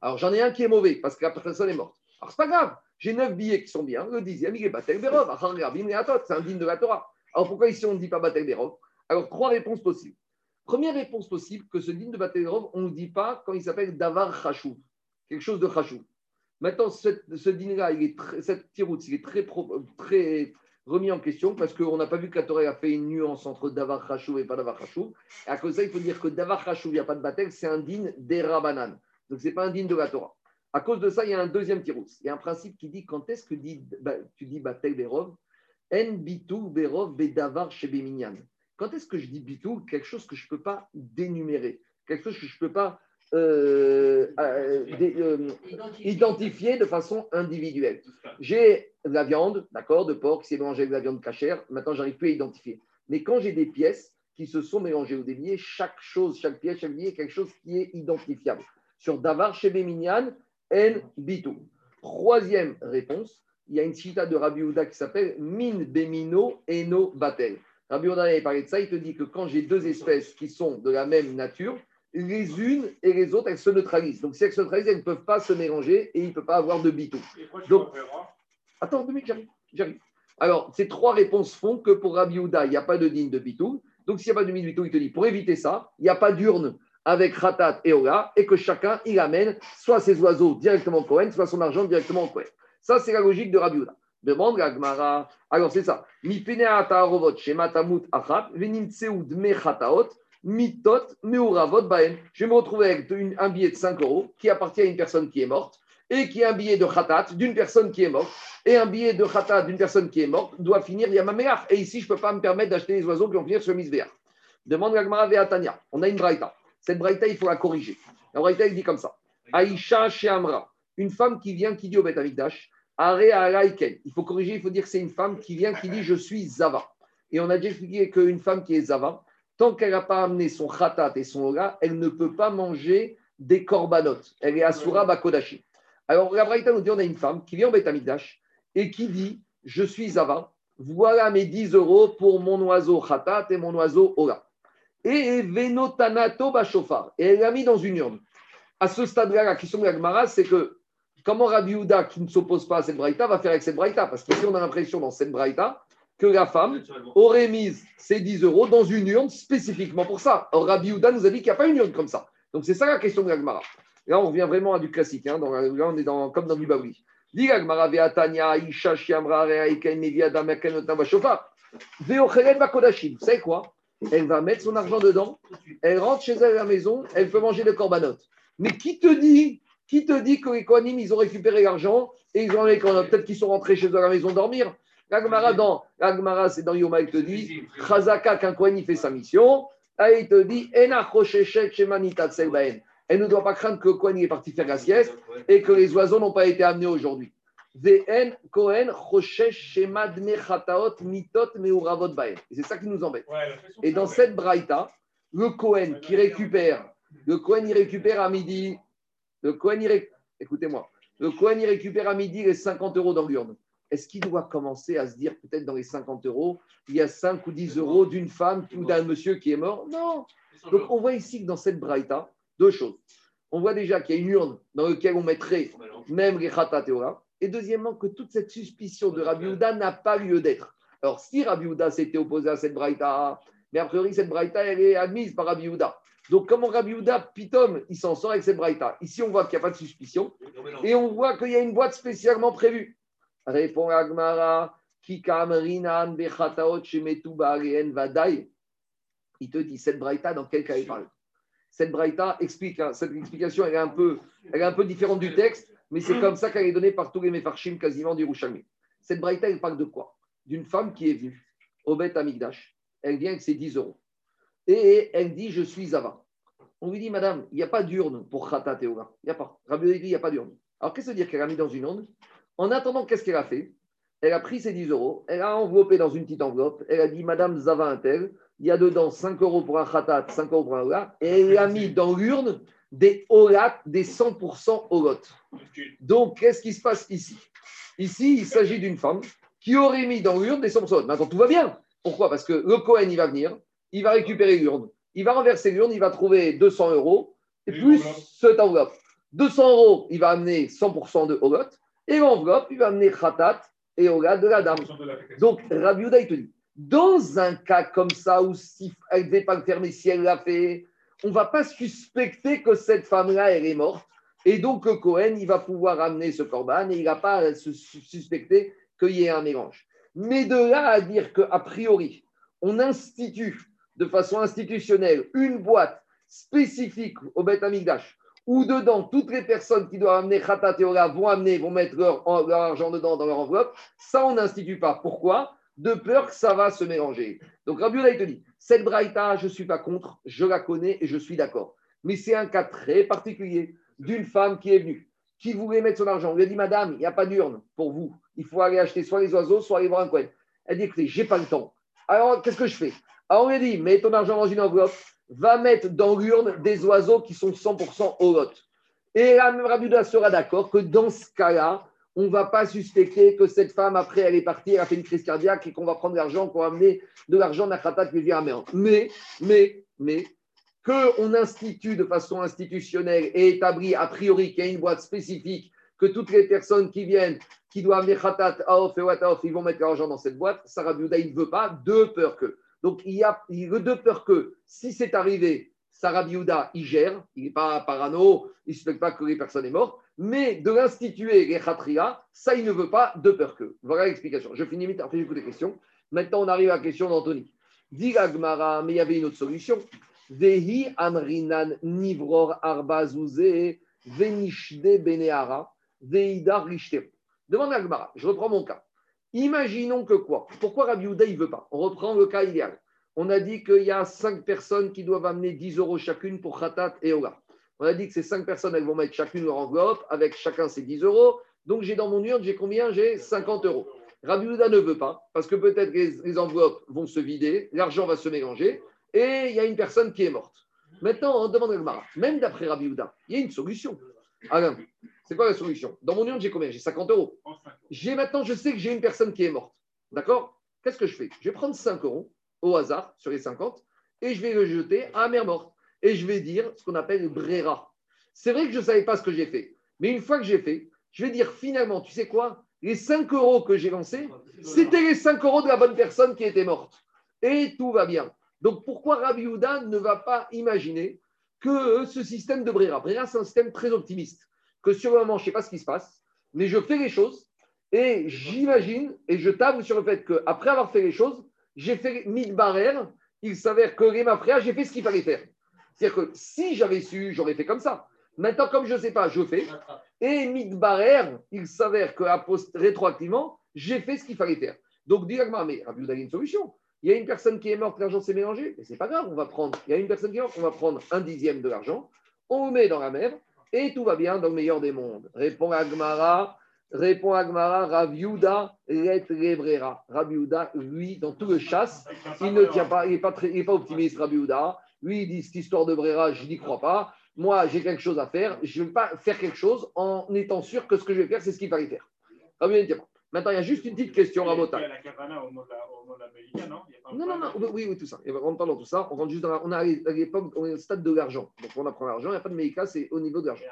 Alors, j'en ai un qui est mauvais parce que la personne est morte. Alors, c'est pas grave. J'ai 9 billets qui sont bien. Le dixième, il est Batel Berov. C'est un digne de la Torah. Alors, pourquoi ici on ne dit pas Batel Berov Alors, trois réponses possibles. Première réponse possible, que ce digne de Batel Berov, on ne dit pas quand il s'appelle Davar Chachou. Quelque chose de Chachou. Maintenant, ce, ce dîner-là, cette tiroute, il est très, remis en question parce qu'on n'a pas vu que la Torah a fait une nuance entre Davar Chachou et pas Davar Chachou. Et à cause de ça, il faut dire que Davar Chachou, il n'y a pas de batel, c'est un digne des Rabanan. Donc, ce n'est pas un digne de la Torah. À cause de ça, il y a un deuxième tiroute. Il y a un principe qui dit quand est-ce que dit, bah, tu dis Batel Berov En bitou Berov Bedavar Shebeminyan. Quand est-ce que je dis bitou Quelque chose que je ne peux pas dénumérer, quelque chose que je ne peux pas euh, euh, dé- euh, identifier de façon individuelle. J'ai de la viande, d'accord, de porc qui s'est mélangée avec de la viande cachère. Maintenant, j'arrive plus à identifier. Mais quand j'ai des pièces qui se sont mélangées au des billets, chaque chose, chaque pièce, chaque billet est quelque chose qui est identifiable. Sur Davar, chez Béminian, En Bitou. Troisième réponse, il y a une cita de Rabbi Houda qui s'appelle Min Bemino Eno Batel. Rabbi Houda avait parlé de ça, il te dit que quand j'ai deux espèces qui sont de la même nature, les unes et les autres, elles se neutralisent. Donc si elles se neutralisent, elles ne peuvent pas se mélanger et il ne peut pas avoir de tu Donc- Attends, deux minutes, j'arrive. j'arrive. Alors, ces trois réponses font que pour Rabbi Houda, il n'y a pas de digne de bitou. Donc s'il n'y a pas de digne de bitou, il te dit, pour éviter ça, il n'y a pas d'urne avec Ratat et Ola, et que chacun, il amène soit ses oiseaux directement au Cohen, soit son argent directement au Cohen. Ça, c'est la logique de Rabbi. Demande la Gemara. Alors, c'est ça. Je vais me retrouver avec un billet de 5 euros qui appartient à une personne qui est morte et qui est un billet de khatat d'une personne qui est morte. Et un billet de khatat d'une personne qui est morte doit finir Yamameach. Et ici, je ne peux pas me permettre d'acheter des oiseaux qui vont finir sur misbéach. Demande la Gemara Veatania. On a une braïta. Cette braïta, il faut la corriger. La braïta, il dit comme ça. Aïcha Sheamra, une femme qui vient, qui dit au Beth Amikdash. Il faut corriger, il faut dire que c'est une femme qui vient, qui dit Je suis Zava. Et on a déjà expliqué qu'une femme qui est Zava, tant qu'elle n'a pas amené son khatat et son ola, elle ne peut pas manger des corbanotes. Elle est Asura Bakodashi. Alors, la Braïta nous dit on a une femme qui vient au Beth Amikdash et qui dit Je suis Zava, voilà mes 10 euros pour mon oiseau khatat et mon oiseau ola. Et Venotanato. Et elle l'a mis dans une urne. À ce stade-là, la question de la Gemara, c'est que comment Rabbi Houda, qui ne s'oppose pas à cette braïta, va faire avec cette braïta? Parce qu'ici, on a l'impression dans cette braïta que la femme aurait mis ses 10 euros dans une urne spécifiquement pour ça. Or, Rabbi Houda nous a dit qu'il n'y a pas une urne comme ça. Donc, c'est ça la question de la Gemara. Là, on revient vraiment à du classique. hein. Dans la- là, on est dans, comme dans du Baoui. Vous savez quoi? Elle va mettre son argent dedans, elle rentre chez elle à la maison, elle peut manger le korbanot. Mais qui te dit qui te dit que les Kohanim, ils ont récupéré l'argent et ils ont les Kohanim Peut-être qu'ils sont rentrés chez eux à la maison dormir? La Gemara, dans, la Gemara, c'est dans Yoma, il te dit Chazaka, qu'un Kohen, fait sa mission. Là, il te dit. Elle ne doit pas craindre que Kohen est parti faire la sieste et que les oiseaux n'ont pas été amenés aujourd'hui. Kohen choshesh shemad mechataot mitot c'est ça qui nous embête. Ouais, Et dans cette braïta, le Cohen qui récupère, le Cohen il récupère à midi, le il ré- écoutez-moi, le Cohen il récupère à midi les 50 euros dans l'urne. Est-ce qu'il doit commencer à se dire peut-être dans les 50 euros, il y a 5 ou 10 euros d'une femme ou d'un monsieur qui est mort? Non. Donc on voit ici que dans cette braïta, deux choses. On voit déjà qu'il y a une urne dans laquelle on mettrait même les Khatat et deuxièmement, que toute cette suspicion de Rabbi Houda n'a pas lieu d'être. Alors, si Rabbi Houda s'était opposé à cette braïta, mais a priori, cette braïta, elle est admise par Rabbi Houda. Donc, comment Rabbi Houda, Pitom, il s'en sort avec cette braïta? Ici, on voit qu'il n'y a pas de suspicion. Et on voit qu'il y a une boîte spécialement prévue. Répond Agmara. Il te dit, cette braïta, dans quel cas il parle? Cette braïta explique, hein, cette explication, elle est, un peu, elle est un peu différente du texte, mais c'est comme ça qu'elle est donnée par tous les Mefarshim quasiment du Rouchami. Cette braïta, elle parle de quoi? D'une femme qui est venue au Beth Amigdash. Elle vient avec ses 10 euros. Et elle dit, je suis Zava. On lui dit, madame, il n'y a pas d'urne pour Khatat et Oga. Il n'y a pas. Rabbi dit, il n'y a pas d'urne. Alors, qu'est-ce que dire qu'elle a mis dans une urne En attendant, qu'est-ce qu'elle a fait? Elle a pris ses 10 euros, elle a enveloppé dans une petite enveloppe, elle a dit, madame Zava Intel, il y a dedans 5 euros pour un Khatat, 5 euros pour un et elle a mis dans l'urne des Olat, des 100% Olot. Donc, qu'est-ce qui se passe ici? Ici, il s'agit d'une femme qui aurait mis dans l'urne des 100%. Maintenant, tout va bien. Pourquoi? Parce que le Cohen, il va venir, il va récupérer l'urne, il va renverser l'urne, il va trouver 200 euros, et plus cette enveloppe. 200 euros, il va amener 100% de Olot, et l'enveloppe, il va amener Khatat et Olat de la dame. Donc, Rabbi il te dit, dans un cas comme ça, où si elle ne devait pas le faire, mais si elle l'a fait, on ne va pas suspecter que cette femme-là, elle est morte. Et donc, le Cohen, il va pouvoir amener ce corban et il n'a pas se su- suspecter qu'il y ait un mélange. Mais de là à dire qu'a priori, on institue de façon institutionnelle une boîte spécifique au Beth Amikdash, où dedans, toutes les personnes qui doivent amener Khatat vont amener, vont mettre leur argent dedans dans leur enveloppe, ça, on n'institue pas. Pourquoi? De peur que ça va se mélanger. Donc, Rabbi il te dit, cette braïta, je ne suis pas contre, je la connais et je suis d'accord. Mais c'est un cas très particulier d'une femme qui est venue, qui voulait mettre son argent. On lui a dit, madame, il n'y a pas d'urne pour vous. Il faut aller acheter soit les oiseaux, soit aller voir un coin. Elle dit, écoutez, j'ai pas le temps. Alors, qu'est-ce que je fais? Alors, on lui a dit, mets ton argent dans une enveloppe, va mettre dans l'urne des oiseaux qui sont 100% au lot. Et Yehuda sera d'accord que dans ce cas-là, on ne va pas suspecter que cette femme, après, elle est partie, elle a fait une crise cardiaque et qu'on va prendre l'argent, qu'on va amener de l'argent d'Akratat qui vient à Méan. Mais, mais, mais, qu'on institue de façon institutionnelle et établit a priori qu'il y a une boîte spécifique, que toutes les personnes qui viennent, qui doivent venir khatat, aof et wataof, ils vont mettre l'argent dans cette boîte, Sarah Biouda, il ne veut pas, de peur que. Donc il y a de peur que, si c'est arrivé, Sarah Biouda, il gère, il n'est pas parano, il ne suspecte pas que les personnes sont mortes, mais de l'instituer, les khatria, ça, il ne veut pas, de peur que. Voilà l'explication. Je finis vite, après les questions. Maintenant, on arrive à la question d'Anthony. Dit Gmara, mais il y avait une autre solution. Demande à je reprends mon cas. Imaginons que quoi? Pourquoi Rabbi Houda, il ne veut pas? On reprend le cas idéal. On a dit qu'il y a cinq personnes qui doivent amener 10 euros chacune pour Khatat et Ola. On a dit que ces cinq personnes, elles vont mettre chacune leur enveloppe avec chacun ses 10 euros. Donc j'ai dans mon urne, j'ai combien? J'ai 50 euros. Rabbi Houda ne veut pas parce que peut-être que les, enveloppes vont se vider, l'argent va se mélanger et il y a une personne qui est morte. Maintenant, on demande à Gmara, même d'après Rabbi Houda, il y a une solution. Alain, c'est quoi la solution? Dans mon urne, j'ai combien? J'ai 50 euros. J'ai maintenant, je sais que j'ai une personne qui est morte. D'accord? Qu'est-ce que je fais? Je vais prendre 5 euros au hasard sur les 50 et je vais le jeter à la mère morte. Et je vais dire ce qu'on appelle brera. C'est vrai que je ne savais pas ce que j'ai fait. Mais une fois que j'ai fait, je vais dire finalement, tu sais quoi? Les 5 euros que j'ai lancés, c'était les 5 euros de la bonne personne qui était morte. Et tout va bien. Donc pourquoi Rabbi Houda ne va pas imaginer que ce système de Brera, Brera c'est un système très optimiste, que sur le moment, je ne sais pas ce qui se passe, mais je fais les choses et j'imagine et je table sur le fait qu'après avoir fait les choses, j'ai fait mille barrières, il s'avère que les après, j'ai fait ce qu'il fallait faire. C'est-à-dire que si j'avais su, j'aurais fait comme ça. Maintenant, comme je ne sais pas, je fais. Et barrières, il s'avère que rétroactivement, j'ai fait ce qu'il fallait faire. Donc, directement, mais Rabbi a une solution. Il y a une personne qui est morte, l'argent s'est mélangé, mais c'est pas grave, on va prendre. Il y a une personne qui est morte, on va prendre un dixième de l'argent, on le met dans la mer et tout va bien dans le meilleur des mondes. Répond Agmara, répond Agmara, Raviuda, let lui, dans tout le chasse, il ne tient pas, il n'est pas, pas optimiste, Raviuda. Lui, il dit cette histoire de Brera, je n'y crois pas. Moi, j'ai quelque chose à faire. Je ne vais pas faire quelque chose en étant sûr que ce que je vais faire, c'est ce qu'il fallait faire. Maintenant, il y a juste une petite question, Rabota. Non, non, non, oui, oui, tout ça. Et on rentre dans tout ça. On rentre juste dans on a à l'époque, on est au stade de l'argent. Donc, on apprend l'argent. Il n'y a pas de médica, c'est au niveau de l'argent.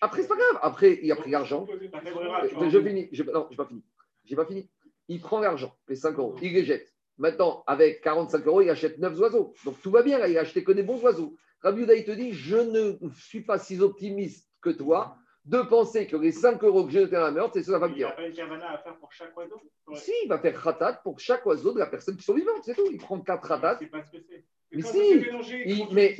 Après, c'est pas grave. Après, il a pris l'argent. Je finis. Je, non, je n'ai pas fini. J'ai pas fini. Il prend l'argent, les 5 euros, il les jette. Maintenant, avec 45 euros, il achète 9 oiseaux. Donc, tout va bien. Là, il a acheté que des bons oiseaux. Rabbi il te dit Je ne suis pas si optimiste que toi de penser que les 5 euros que j'ai jetés à la meurtre, c'est ça va bien. Il n'y a pas une à faire pour chaque oiseau? Si, il va faire khatat pour chaque oiseau de la personne qui sont vivantes, c'est tout. Il prend 4 khatat. C'est pas ce que c'est. Mais si, mais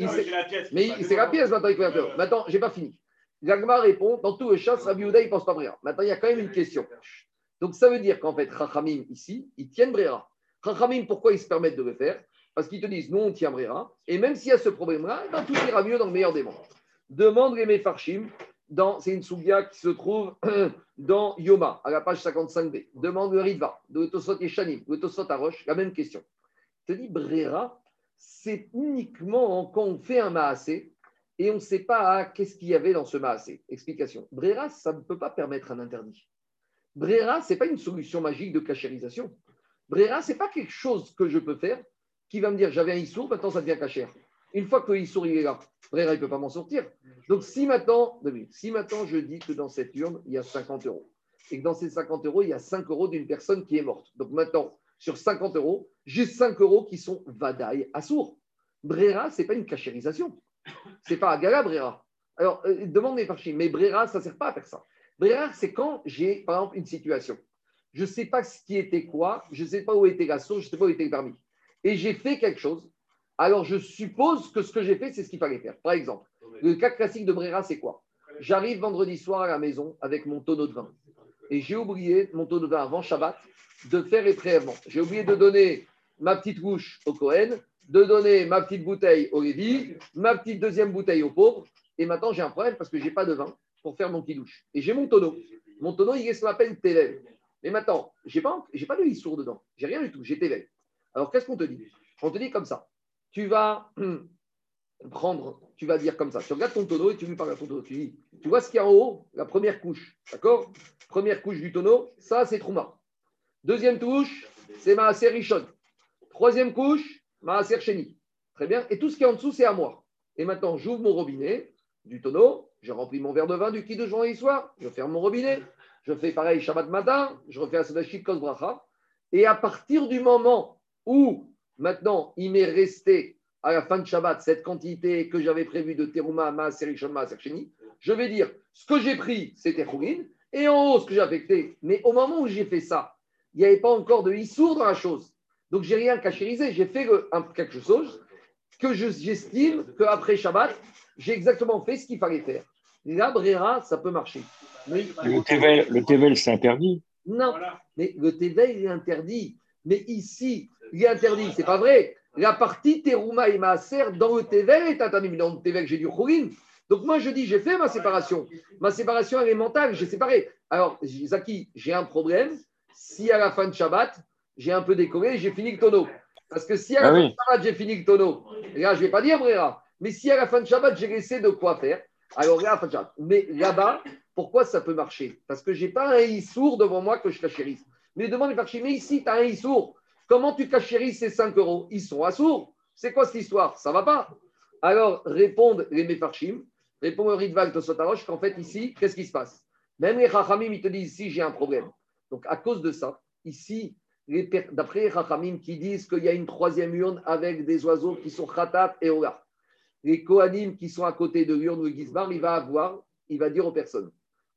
c'est la pièce maintenant, il Maintenant, je n'ai pas fini. Jagma répond dans tout le chasse, Rabbi Houda, il ne pense pas Brera. Maintenant, il y a quand même une question. Donc, ça veut dire qu'en fait, Chachamim, ici, ils tiennent Brera. Chachamim, pourquoi ils se permettent de le faire Parce qu'ils te disent, nous, on tient Brera. Et même s'il y a ce problème-là, ben, tout ira mieux dans le meilleur des mondes. Demande les Mefarchim c'est une sougia qui se trouve dans Yoma, à la page 55b. Demande le Ritva, de Tosot Yeshanim, de Tosot Arosh, la même question. Il te dit, Brera, c'est uniquement quand on fait un maasé et on ne sait pas qu'est-ce qu'il y avait dans ce maasé. Explication. Brera, ça ne peut pas permettre un interdit. Brera, ce n'est pas une solution magique de cachérisation. Brera, ce n'est pas quelque chose que je peux faire qui va me dire j'avais un issour, maintenant ça devient cachère. Une fois que l'issour est là, Brera, il ne peut pas m'en sortir. Donc, si maintenant, si maintenant je dis que dans cette urne, il y a 50 euros, et que dans ces 50 euros, il y a 5 euros d'une personne qui est morte. Donc maintenant, sur 50 euros, j'ai 5 euros qui sont vadaï à sourd. Brera, ce n'est pas une cachérisation. Ce n'est pas Agala Brera. Alors, euh, demande les parchis, mais Brera, ça ne sert pas à faire ça. Brera, c'est quand j'ai, par exemple, une situation. Je ne sais pas ce qui était quoi, je ne sais pas où était la source, je ne sais pas où était le permis. Et j'ai fait quelque chose, alors je suppose que ce que j'ai fait, c'est ce qu'il fallait faire. Par exemple, le cas classique de Brera, c'est quoi? J'arrive vendredi soir à la maison avec mon tonneau de vin. Et j'ai oublié mon tonneau de vin avant Shabbat de faire les prélèvements. J'ai oublié de donner ma petite bouche au Cohen, de donner ma petite bouteille au Lévi, ma petite deuxième bouteille au pauvre. Et maintenant, j'ai un problème parce que je n'ai pas de vin pour faire mon kidouche. Et j'ai mon tonneau. Mon tonneau, il est ce qu'on appelle Tével. Mais maintenant, je n'ai pas, de lissour dedans. J'ai rien du tout. J'ai Tével. Alors, qu'est-ce qu'on te dit? On te dit comme ça. Tu vas prendre, tu vas dire comme ça. Tu regardes ton tonneau et tu lui parles à ton tonneau. Tu dis, tu vois ce qu'il y a en haut La première couche. D'accord? Première couche du tonneau, ça c'est Trouma. Deuxième touche, c'est Maaser Richon. Troisième couche, Maaser Cheni. Très bien? Et tout ce qui est en dessous, c'est à moi. Et maintenant, j'ouvre mon robinet du tonneau, je remplis mon verre de vin du qui de journée et soir, je ferme mon robinet, je fais pareil Shabbat matin, je refais un Sadashik Kos Bracha. Et à partir du moment où maintenant il m'est resté à la fin de Shabbat cette quantité que j'avais prévue de Teruma, Maaser, Rishon, je vais dire ce que j'ai pris, c'était Khourin, et en haut, ce que j'ai affecté. Mais au moment où j'ai fait ça, il n'y avait pas encore de Issour dans la chose. Donc, j'ai rien cachérisé. J'ai fait quelque chose que j'estime qu'après Shabbat, j'ai exactement fait ce qu'il fallait faire. Là, Brera, ça peut marcher. le Tevel, c'est interdit. Non, mais le Tevel, il est interdit. Mais ici, il est interdit. C'est pas vrai. La partie Teruma et Maaser dans le Tevel est interdite. Dans le Tevel, j'ai du Khourin. Donc moi, je dis, j'ai fait ma séparation. Ma séparation, elle est mentale, j'ai séparé. Alors, Zaki, j'ai un problème. Si à la fin de Shabbat, j'ai un peu décoré, j'ai fini le tonneau. Parce que si à la ah fin de Shabbat, j'ai fini le tonneau, là, je ne vais pas dire Brera. Mais si à la fin de Shabbat, j'ai laissé de quoi faire, alors là, de. Mais là-bas, pourquoi ça peut marcher? Parce que je n'ai pas un issour devant moi que je cachérisse. Mais demande les marcher, mais ici, tu as un issour. Comment tu cachérisses ces 5 euros? Ils sont assourds. C'est quoi cette histoire? Ça va pas. Alors, répondent les Mefarchim, Répond le Ritval Sotaroche qu'en fait, ici, qu'est-ce qui se passe? Même les Chachamim, ils te disent ici, j'ai un problème. Donc, à cause de ça, ici, d'après les Chachamim qui disent qu'il y a une troisième urne avec des oiseaux qui sont Khatat et Ola. Les Kohanim qui sont à côté de l'urne, le Gizbar, il va avoir, il va dire aux personnes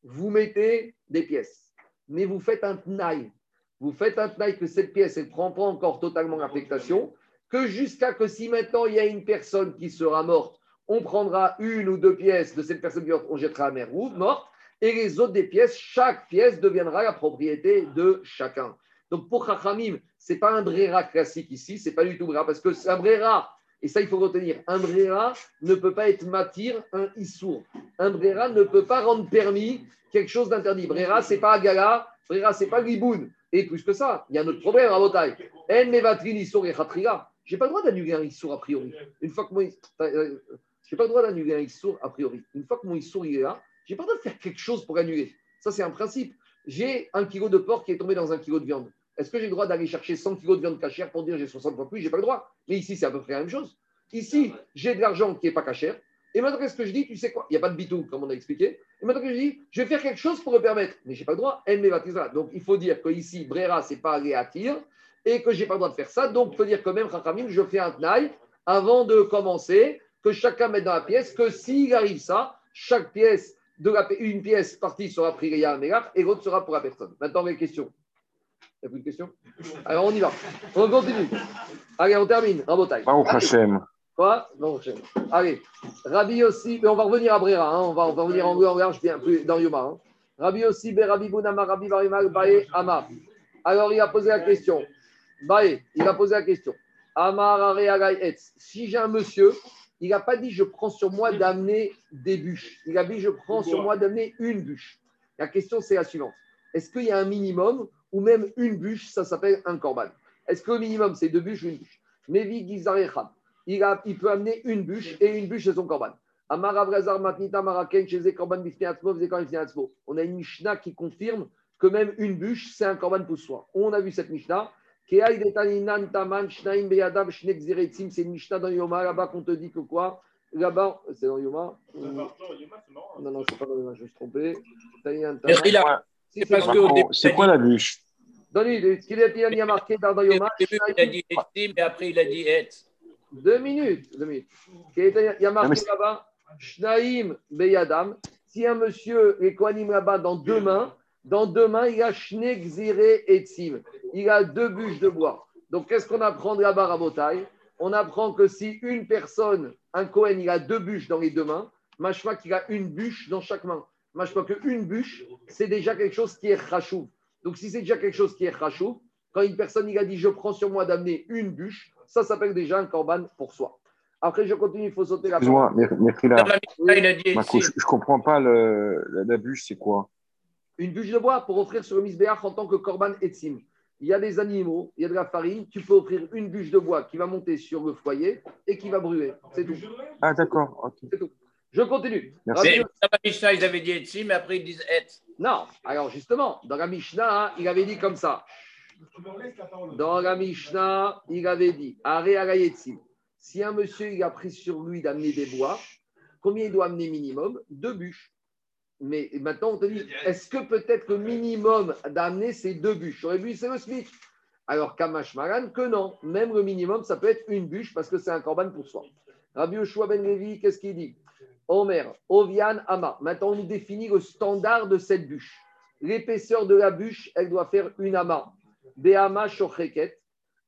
vous mettez des pièces, mais vous faites un tnaï. Vous faites un tnaï que cette pièce, ne prend pas encore totalement l'affectation, que jusqu'à que si maintenant il y a une personne qui sera morte on prendra une ou deux pièces de cette personne morte, on jettera à mer ou morte, et les autres des pièces, chaque pièce deviendra la propriété de chacun. Donc pour Chachamim, ce n'est pas un brera classique ici, c'est pas du tout brera, parce que c'est un brera, et ça il faut retenir, un brera ne peut pas être matir un issour. Un brera ne peut pas rendre permis quelque chose d'interdit. Brera, c'est pas Agala, brera, c'est pas Giboun. Et plus que ça, il y a un autre problème à Botaï. En mevatrin issour et J'ai pas le droit d'annuler un issour a priori. Une fois que moi, euh, je n'ai pas le droit d'annuler un Issour a priori. Une fois que mon Issour est là, je n'ai pas le droit de faire quelque chose pour annuler. Ça, c'est un principe. J'ai un kilo de porc qui est tombé dans un kilo de viande. Est-ce que j'ai le droit d'aller chercher 100 kilos de viande cachère pour dire j'ai 60 fois plus Je n'ai pas le droit? Mais ici, c'est à peu près la même chose. Ici, j'ai de l'argent qui n'est pas cachère. Et maintenant, qu'est-ce que je dis Tu sais quoi? Il n'y a pas de bitou, comme on a expliqué. Et maintenant que je dis, je vais faire quelque chose pour le permettre. Mais je n'ai pas le droit. Elle Donc, il faut dire que ici, Brera, ce n'est pas aller à tir et que je n'ai pas le droit de faire ça. Donc, il faut dire que même je fais un tnaï avant de commencer que chacun mette dans la pièce, que s'il arrive ça, chaque pièce, de la, une pièce partie sera prise à un et l'autre sera pour la personne. Maintenant, les questions. A plus de questions Alors, on y va. On continue. Allez, on termine. Rabotaille. Quoi? Non, Allez, Rabbi aussi, mais on va revenir à Brera, hein. on, va, on va revenir en en large bien plus dans Yoma. Hein. Rabbi aussi, Rabbi Bounama, Rabbi Varimal, Bae, Ama. Alors, il a posé la question. Bae, il a posé la question. Amar, Si j'ai un monsieur il n'a pas dit je prends sur moi d'amener des bûches. Il a dit je prends sur moi d'amener une bûche. La question, c'est la suivante. Est-ce qu'il y a un minimum ou même une bûche, ça s'appelle un corban Est-ce que le minimum, c'est deux bûches ou une bûche? Mevi il, a, il peut amener une bûche et une bûche, c'est son corban. On a une Mishnah qui confirme que même une bûche, c'est un corban pour soi. On a vu cette Mishnah. C'est une Mishnah dans Yoma, là-bas qu'on te dit que quoi? Là-bas, c'est dans Yoma? Non, non, c'est pas dans Yoma, je me suis trompé. C'est quoi la bûche? Donne-lui, ce qu'il y a marqué dans Yoma. Il a dit Etzim, mais après il a dit Etz. Deux minutes, deux minutes. Il y a marqué là-bas, Shnaim Beyadam. Si un monsieur est Kohanim là-bas dans deux mains, dans deux mains, il a Shnegzire Etzim. Il a deux bûches de bois. Donc, qu'est-ce qu'on apprend de là-bas à Botaï? On apprend que si une personne, un Kohen, il a deux bûches dans les deux mains, machma qu'il a une bûche dans chaque main. Machma qu'une bûche, c'est déjà quelque chose qui est rachou. Donc, si c'est déjà quelque chose qui est rachou, quand une personne il a dit je prends sur moi d'amener une bûche, ça s'appelle déjà un corban pour soi. Après, je continue, il faut sauter la Excuse-moi, je ne comprends pas la bûche, c'est quoi? Une bûche de bois pour offrir sur le misbéach en tant que korban etzim. Il y a des animaux, il y a de la farine, tu peux offrir une bûche de bois qui va monter sur le foyer et qui va brûler. C'est tout. Ah, d'accord. C'est tout. Je continue. Merci. Ils avaient dit etzim, mais après ils disent et. Non, alors justement, dans la Mishnah, il avait dit comme ça. Dans la Mishnah, il avait dit Si un monsieur il a pris sur lui d'amener des bois, combien il doit amener minimum? Deux bûches. Mais maintenant, on te dit, est-ce que peut-être le minimum d'amener ces deux bûches? Les bûches, c'est le SMIC. Alors, Kamash Maran, que non. Même le minimum, ça peut être une bûche parce que c'est un corban pour soi. Rabbi Yoshua Ben Levi, qu'est-ce qu'il dit? Omer, Ovian, Ama. Maintenant, on nous définit le standard de cette bûche. L'épaisseur de la bûche, elle doit faire une ama. Be'ama shocheket,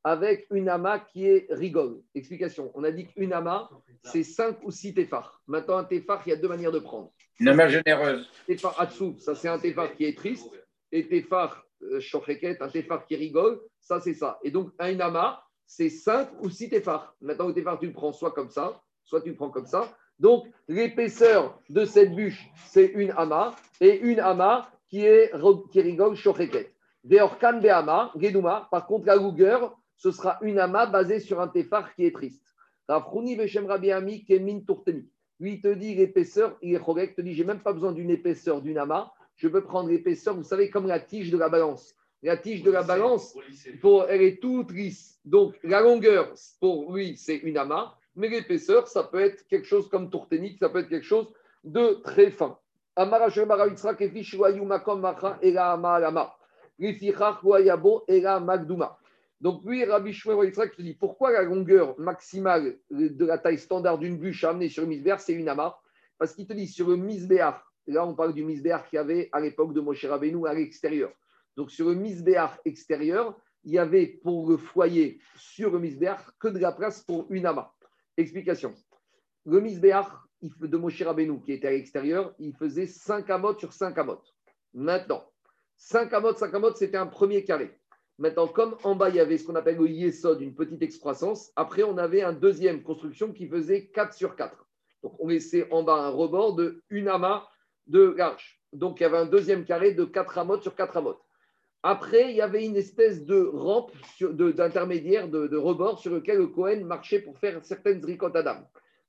avec une ama qui est rigole. Explication. On a dit qu'une ama, c'est 5 ou 6 téphars. Maintenant, un téphar, il y a deux manières de prendre. Une ama généreuse. Téphar Atsu, ça c'est un téphar qui est triste. Et téphar euh, shocheket, un téphar qui rigole, ça c'est ça. Et donc, un ama, c'est 5 ou 6 téphars. Maintenant, le téphar, tu le prends soit comme ça, soit tu le prends comme ça. Donc, l'épaisseur de cette bûche, c'est une ama. Et une ama qui, est, qui rigole shocheket. Veorkan be'ama, geduma. Par contre, la longueur, ce sera une ama basée sur un téphar qui est triste. Rafrouni Veshem Rabbi Ami Kemin Tourteni. Lui, il te dit l'épaisseur, il est correct, il te dit j'ai même pas besoin d'une épaisseur d'une ama, je peux prendre l'épaisseur, vous savez, comme la tige de la balance. La tige de la balance, pour, elle est toute lisse. Donc, la longueur, pour lui, c'est une ama, mais l'épaisseur, ça peut être quelque chose comme tourténique, ça peut être quelque chose de très fin. Donc lui, Rabbi Shmuel te dit pourquoi la longueur maximale de la taille standard d'une bûche amenée sur le misbéar, c'est une amarre Parce qu'il te dit sur le misbéar, là on parle du misbéar qu'il y avait à l'époque de Moshe Rabbeinu à l'extérieur. Donc sur le misbéar extérieur, il y avait pour le foyer sur le misbéar que de la place pour une amarre. Explication. Le misbéar de Moshe Rabbeinu qui était à l'extérieur, il faisait 5 amotes sur 5 amotes. Maintenant, 5 amotes, 5 amotes, c'était un premier carré. Maintenant, comme en bas, il y avait ce qu'on appelle le yesod, une petite excroissance, après, on avait une deuxième construction qui faisait 4 sur 4. Donc, on laissait en bas un rebord de une amas de large. Donc, il y avait un deuxième carré de 4 amotes sur 4 amotes. Après, il y avait une espèce de rampe d'intermédiaire, de, rebord sur lequel le Cohen marchait pour faire certaines ricottes Adam.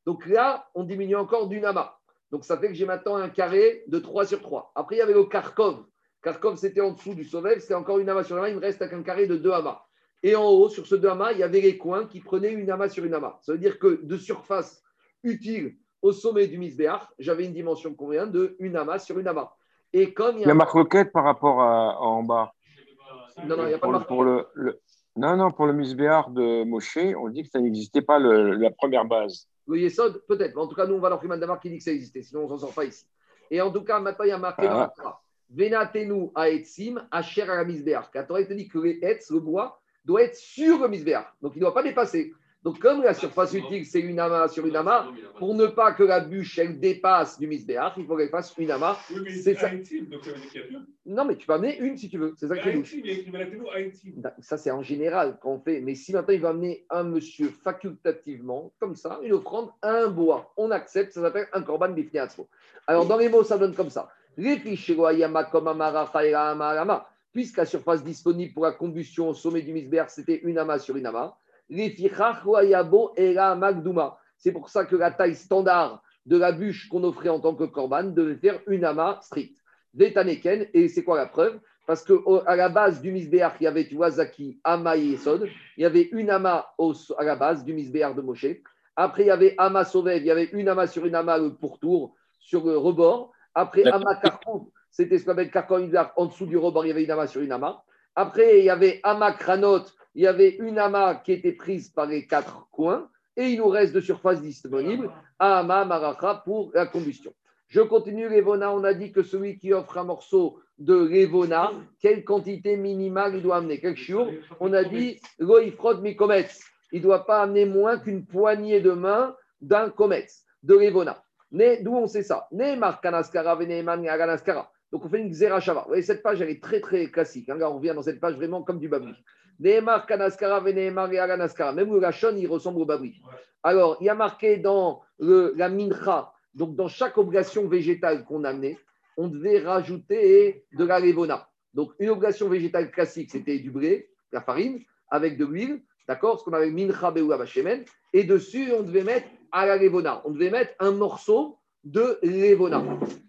Donc là, on diminue encore d'une amas. Donc ça fait que j'ai maintenant un carré de 3 sur 3. Après, il y avait le Kharkov. Comme c'était en dessous du Sovev, c'était encore une amas sur amas, il me reste un carré de deux amas. Et en haut, sur ce deux amas, il y avait les coins qui prenaient une amas sur une amas. Ça veut dire que de surface utile au sommet du Misbéach, j'avais une dimension combien de une amas sur une amas. Et comme il y a, marque roquette par rapport à, en bas. Non, non, il n'y a pas de marque pour le, Non, non, pour le Misbéach de Moshe, on dit que ça n'existait pas la première base. Le Yesod, peut-être. En tout cas, nous, on va leur Damar qui dit que ça existait. Sinon, on ne s'en sort pas ici. Et en tout cas, maintenant, il y a marqué ah. dans Venatenu aetzim asher la misbeach. Quand on te dit que les etz, le bois, doit être sur le misbeach. Donc il ne doit pas dépasser. Donc comme la surface utile, c'est une amas sur une amas, pour ne pas que la bûche, elle dépasse du misbeach, il faut qu'elle fasse une amas. c'est ça. Non, mais tu peux amener une si tu veux. C'est ça que Ça, c'est en général qu'on fait. Mais si maintenant il va amener un monsieur facultativement, comme ça, une offrande, un bois, on accepte, ça s'appelle un korban bifneatzmo. Alors dans les mots, ça donne comme ça. Puisque la surface disponible pour la combustion au sommet du misber, c'était une amas sur une amas. C'est pour ça que la taille standard de la bûche qu'on offrait en tant que korban devait faire une amas stricte. Vetaneken, et c'est quoi la preuve? Parce qu'à la base du misbéar, il y avait, tu vois, Zaki, Ama et Sod. Il y avait une ama à la base du misbéar de Moshe. Après, il y avait Ama Sovev, il y avait une ama sur une ama pourtour, sur le rebord. Après, Ama c'était ce qu'on appelle Karkon En dessous du rebord, il y avait une ama sur une ama. Après, il y avait Ama Kranot, il y avait une ama qui était prise par les quatre coins. Et il nous reste de surface disponible Ama Maracha pour la combustion. Je continue l'Evona. On a dit que celui qui offre un morceau de l'Evona, quelle quantité minimale il doit amener? Quel chiour On a dit Mikometz. Il ne doit pas amener moins qu'une poignée de main d'un kometz, de l'Evona. D'où on sait ça? Donc on fait une Xerashava. Vous voyez, cette page, elle est très très classique. Hein. on revient dans cette page vraiment comme du Babri. Neemar Kanaskara Veneemar Même le Lachon, il ressemble au Babri. Alors, il y a marqué dans le, la Mincha, donc dans chaque obligation végétale qu'on amenait, on devait rajouter de la levona. Donc, une obligation végétale classique, c'était du blé, la farine, avec de l'huile, d'accord Ce qu'on avait Mincha Beoula Et dessus, on devait mettre à la levona. On devait mettre un morceau de levona.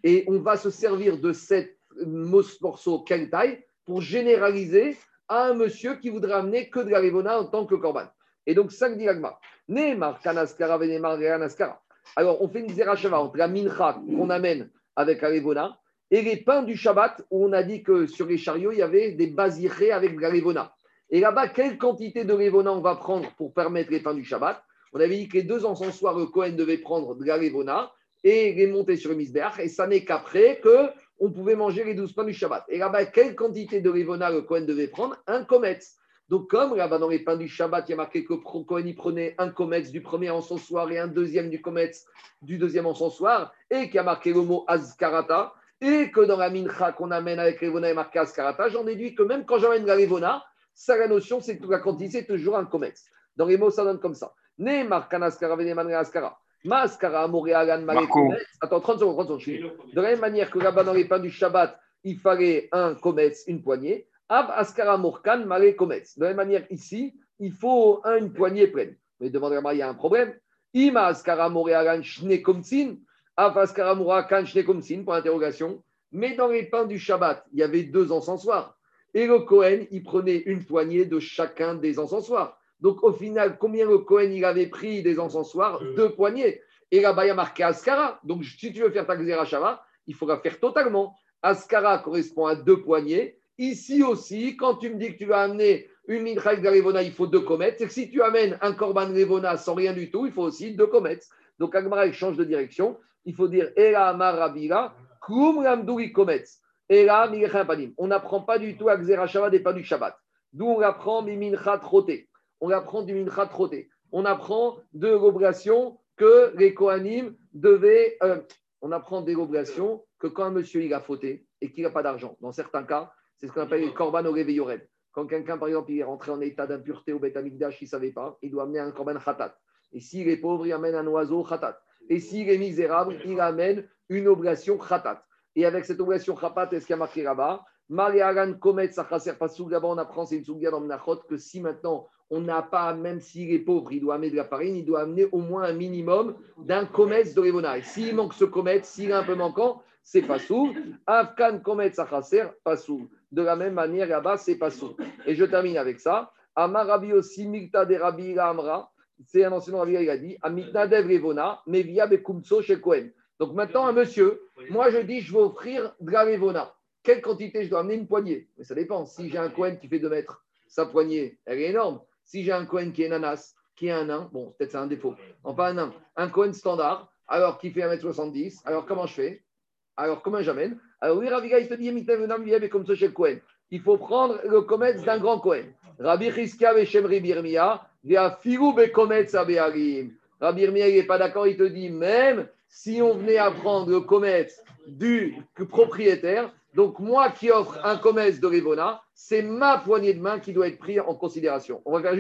Et on va se servir de cette morceau quelle taille pour généraliser à un monsieur qui voudrait amener que de la levona en tant que corban. Et donc, 5 diagmas. Neymar, Kanaskara, Venemar, Reanaskara. Alors, on fait une Zerachava entre la mincha qu'on amène avec la Levona et les pains du Shabbat où on a dit que sur les chariots, il y avait des basirés avec de la Levona. Et là-bas, quelle quantité de Levona on va prendre pour permettre les pains du Shabbat? On avait dit que les deux encensoirs, le Cohen devait prendre de la Levona et les monter sur le misbeach. Et ça n'est qu'après que on pouvait manger les douze pains du Shabbat. Et là-bas, quelle quantité de Levona le Cohen devait prendre? Un kometz. Donc, comme là-bas dans les pains du Shabbat, il y a marqué que Cohen y prenait un kometz du premier encensoir et un deuxième du kometz du deuxième encensoir, et qu'il y a marqué le mot Azkarata, et que dans la mincha qu'on amène avec Levona et marqué Azkarata, j'en déduis que même quand j'amène la Levona, ça, la notion, c'est que la quantité, c'est toujours un kometz. Dans les mots, ça donne comme ça. Ne markanaskara askara. Maskara Attends, 30 secondes, 30 secondes. De la même manière que là-bas dans les pains du Shabbat, il fallait un kometz, une poignée. Av askara mare kometz. De la même manière, ici, il faut une poignée pleine. Mais demandez-moi, il y a un problème. Ima askara moreagan shne komtsin. Av askara moreagan shne komtsin, pour l'interrogation. Mais dans les pains du Shabbat, il y avait deux encensoirs. Et le Cohen, il prenait une poignée de chacun des encensoirs. Donc au final, combien le Cohen il avait pris des encensoirs Deux poignées. Et là-bas, il y a marqué Askara. Donc si tu veux faire ta Xerashava, il faudra faire totalement. Askara correspond à deux poignées. Ici aussi, quand tu me dis que tu vas amener une mitraille de Revona, il faut deux comètes. C'est que si tu amènes un Corban Revona sans rien du tout, il faut aussi deux comètes. Donc Agmara, change de direction. Il faut dire Ela Marabira, Kum Comets. Ela On n'apprend pas du tout à Xerashava des pas du Shabbat. D'où on apprend Mimincha Troté. On apprend du Mincha Troté. On apprend de l'obligation que les Kohanim devaient. Euh, on apprend des obligations que quand un monsieur il a fauté et qu'il n'a pas d'argent, dans certains cas, c'est ce qu'on appelle le korban au réveil Quand quelqu'un, par exemple, il est rentré en état d'impureté au Beth il ne savait pas, il doit amener un korban khatat. Et s'il est pauvre, il amène un oiseau khatat. Et s'il est misérable, il amène une obligation khatat. Et avec cette obligation khatat, est-ce qu'il y a marqué là-bas? Mariagan Komet Sachaser Pasou, là-bas on apprend, c'est une que si maintenant on n'a pas, même s'il est pauvre, il doit amener de la farine, il doit amener au moins un minimum d'un comète de Revona. Et s'il manque ce comète, s'il est un peu manquant, c'est pas sous. Afkan comète sachaser, pas sous. De la même manière, là-bas, c'est pas sous. Et je termine avec ça. Amarabi aussi, Mikta de Rabbi Amra, c'est un ancien Rabbi, il a dit, Amitnadev Revona, Mevia Bekumso chez Cohen. Donc maintenant, un monsieur, moi je dis, je vais offrir de la Revona. Quelle quantité je dois amener Une poignée? Mais ça dépend. Si j'ai un Cohen qui fait 2 mètres, sa poignée, elle est énorme. Si j'ai un Cohen qui est nanas, qui est un nain, bon, peut-être c'est un défaut, enfin un nain, un Cohen standard, alors qui fait 1m70, alors comment je fais? Alors comment j'amène? Alors oui, Raviga, il te dit, comme ce chez Cohen. Il faut prendre le comète d'un grand Cohen. Rabbi Chizkia Veshem Birmia, Filou Bekometz Abearim. Rabbi Irmia, il n'est pas d'accord, il te dit, même si on venait à prendre le comète du propriétaire, donc, moi qui offre un commerce de Rivona, c'est ma poignée de main qui doit être prise en considération. On va